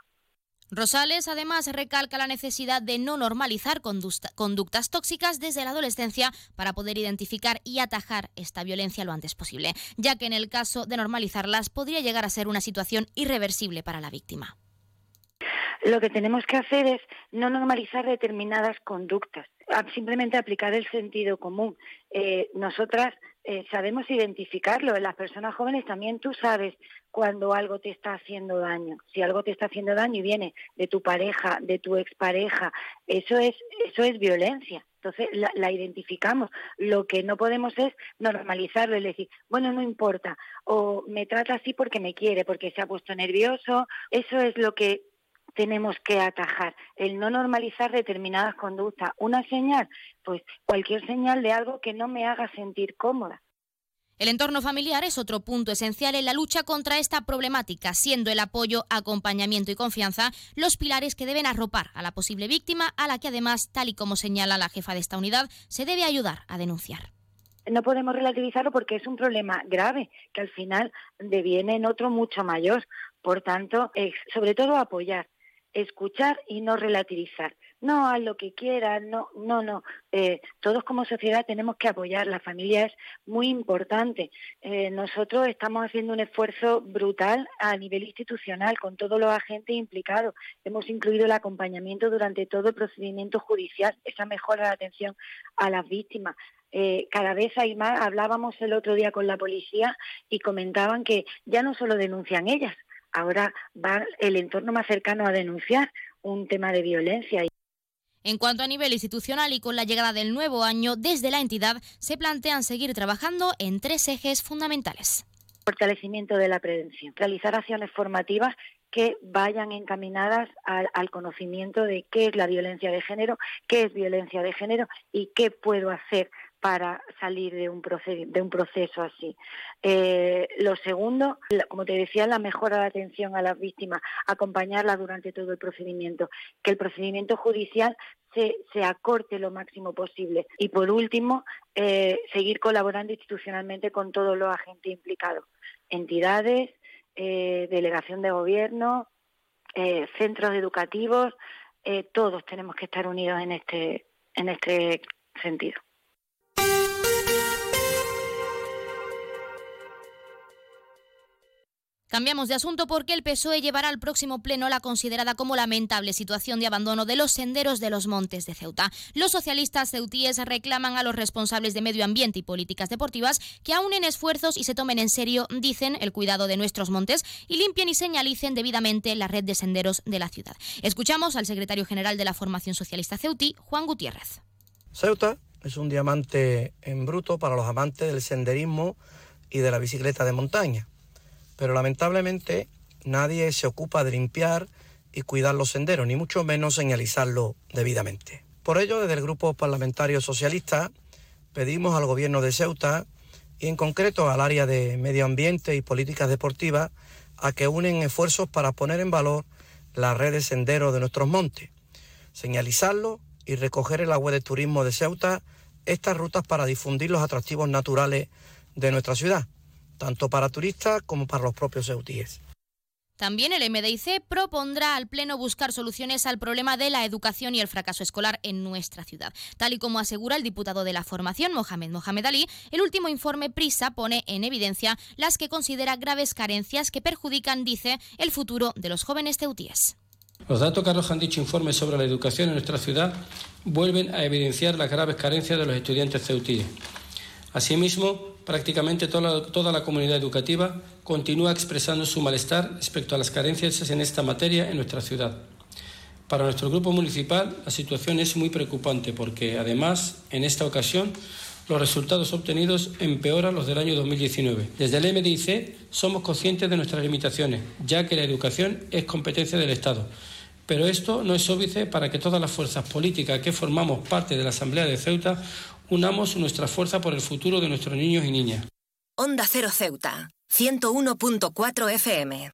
Rosales además recalca la necesidad de no normalizar conductas tóxicas desde la adolescencia para poder identificar y atajar esta violencia lo antes posible, ya que en el caso de normalizarlas podría llegar a ser una situación irreversible para la víctima. Lo que tenemos que hacer es no normalizar determinadas conductas, simplemente aplicar el sentido común. Eh, nosotras eh, sabemos identificarlo, en las personas jóvenes también tú sabes cuando algo te está haciendo daño. Si algo te está haciendo daño y viene de tu pareja, de tu expareja, eso es, eso es violencia. Entonces la, identificamos. Lo que no podemos es normalizarlo, es decir, bueno, no importa, o me trata así porque me quiere, porque se ha puesto nervioso. Eso es lo que tenemos que atajar, el no normalizar determinadas conductas. Una señal, pues cualquier señal de algo que no me haga sentir cómoda. El entorno familiar es otro punto esencial en la lucha contra esta problemática, siendo el apoyo, acompañamiento y confianza los pilares que deben arropar a la posible víctima, a la que además, tal y como señala la jefa de esta unidad, se debe ayudar a denunciar. No podemos relativizarlo porque es un problema grave que al final deviene en otro mucho mayor. Por tanto, sobre todo apoyar, escuchar y no relativizar no, haz lo que quieras, no, no, no. Eh, todos como sociedad tenemos que apoyar, la familia es muy importante. Eh, nosotros estamos haciendo un esfuerzo brutal a nivel institucional con todos los agentes implicados. Hemos incluido el acompañamiento durante todo el procedimiento judicial, esa mejora de atención a las víctimas. Eh, cada vez hay más, hablábamos el otro día con la policía y comentaban que ya no solo denuncian ellas, ahora va el entorno más cercano a denunciar un tema de violencia. En cuanto a nivel institucional y con la llegada del nuevo año, desde la entidad se plantean seguir trabajando en tres ejes fundamentales. Fortalecimiento de la prevención, realizar acciones formativas que vayan encaminadas al, conocimiento de qué es la violencia de género, qué es violencia de género y qué puedo hacer para salir de un, de un proceso así. Eh, lo segundo, como te decía, la mejora de atención a las víctimas, acompañarlas durante todo el procedimiento, que el procedimiento judicial se, se acorte lo máximo posible. Y por último, eh, seguir colaborando institucionalmente con todos los agentes implicados, entidades, eh, delegación de gobierno, centros educativos, todos tenemos que estar unidos en este, en este sentido. Cambiamos de asunto porque el PSOE llevará al próximo pleno la considerada como lamentable situación de abandono de los senderos de los montes de Ceuta. Los socialistas ceutíes reclaman a los responsables de medio ambiente y políticas deportivas que aunen esfuerzos y se tomen en serio, dicen, el cuidado de nuestros montes y limpien y señalicen debidamente la red de senderos de la ciudad. Escuchamos al secretario general de la Formación Socialista Ceutí, Juan Gutiérrez. Ceuta es un diamante en bruto para los amantes del senderismo y de la bicicleta de montaña pero lamentablemente nadie se ocupa de limpiar y cuidar los senderos, ni mucho menos señalizarlo debidamente. Por ello, desde el Grupo Parlamentario Socialista, pedimos al Gobierno de Ceuta y en concreto al área de medio ambiente y políticas deportivas a que unen esfuerzos para poner en valor la red de senderos de nuestros montes, señalizarlo y recoger el agua de turismo de Ceuta estas rutas para difundir los atractivos naturales de nuestra ciudad tanto para turistas como para los propios ceutíes. También el MDIC propondrá al Pleno buscar soluciones al problema de la educación y el fracaso escolar en nuestra ciudad. Tal y como asegura el diputado de la formación, Mohamed Mohamed Ali, el último informe PRISA pone en evidencia las que considera graves carencias que perjudican, dice, el futuro de los jóvenes ceutíes. Los datos que arrojan dicho informe sobre la educación en nuestra ciudad vuelven a evidenciar las graves carencias de los estudiantes ceutíes. Asimismo, prácticamente toda la, comunidad educativa continúa expresando su malestar respecto a las carencias en esta materia en nuestra ciudad. Para nuestro grupo municipal la situación es muy preocupante porque, además, en esta ocasión, los resultados obtenidos empeoran los del año 2019. Desde el MDIC somos conscientes de nuestras limitaciones, ya que la educación es competencia del Estado. Pero esto no es óbice para que todas las fuerzas políticas que formamos parte de la Asamblea de Ceuta unamos nuestra fuerza por el futuro de nuestros niños y niñas. Onda Cero Ceuta, 101.4 FM.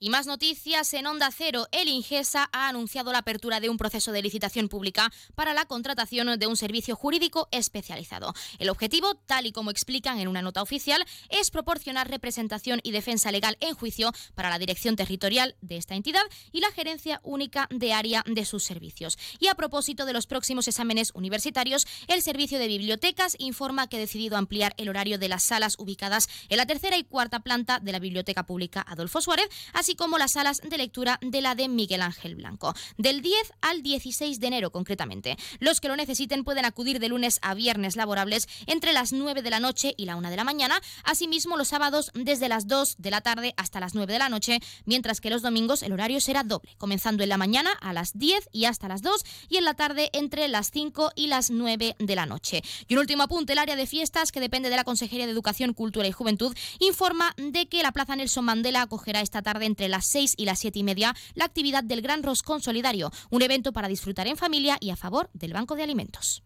Y más noticias en Onda Cero. El Ingesa ha anunciado la apertura de un proceso de licitación pública para la contratación de un servicio jurídico especializado. El objetivo, tal y como explican en una nota oficial, es proporcionar representación y defensa legal en juicio para la dirección territorial de esta entidad y la gerencia única de área de sus servicios. Y a propósito de los próximos exámenes universitarios, el Servicio de Bibliotecas informa que ha decidido ampliar el horario de las salas ubicadas en la tercera y cuarta planta de la Biblioteca Pública Adolfo Suárez, así así como las salas de lectura de la de Miguel Ángel Blanco. Del 10 al 16 de enero, concretamente. Los que lo necesiten pueden acudir de lunes a viernes laborables entre las 9 de la noche y la 1 de la mañana, asimismo los sábados desde las 2 de la tarde hasta las 9 de la noche, mientras que los domingos el horario será doble, comenzando en la mañana a las 10 y hasta las 2 y en la tarde entre las 5 y las 9 de la noche. Y un último apunte, el área de fiestas, que depende de la Consejería de Educación, Cultura y Juventud, informa de que la Plaza Nelson Mandela acogerá esta tarde entre las 6 y las 7 y media la actividad del Gran Roscón Solidario, un evento para disfrutar en familia y a favor del Banco de Alimentos.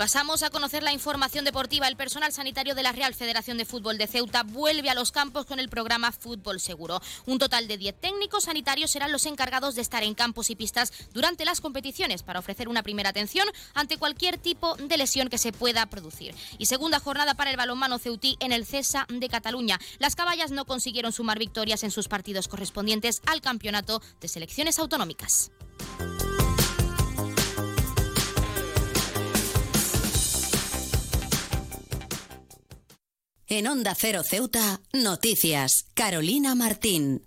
Pasamos a conocer la información deportiva. El personal sanitario de la Real Federación de Fútbol de Ceuta vuelve a los campos con el programa Fútbol Seguro. Un total de 10 técnicos sanitarios serán los encargados de estar en campos y pistas durante las competiciones para ofrecer una primera atención ante cualquier tipo de lesión que se pueda producir. Y segunda jornada para el balonmano ceutí en el CESA de Cataluña. Las caballas no consiguieron sumar victorias en sus partidos correspondientes al campeonato de selecciones autonómicas. En Onda Cero Ceuta, noticias. Carolina Martín.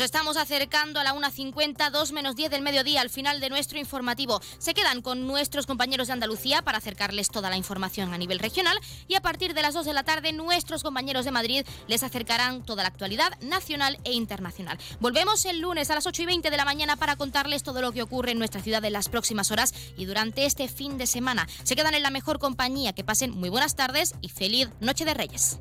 Nos estamos acercando a la 1.50, 2 menos 10 del mediodía, al final de nuestro informativo. Se quedan con nuestros compañeros de Andalucía para acercarles toda la información a nivel regional y a partir de las 2 de la tarde nuestros compañeros de Madrid les acercarán toda la actualidad nacional e internacional. Volvemos el lunes a las 8 y 20 de la mañana para contarles todo lo que ocurre en nuestra ciudad en las próximas horas y durante este fin de semana. Se quedan en la mejor compañía. Que pasen muy buenas tardes y feliz Noche de Reyes.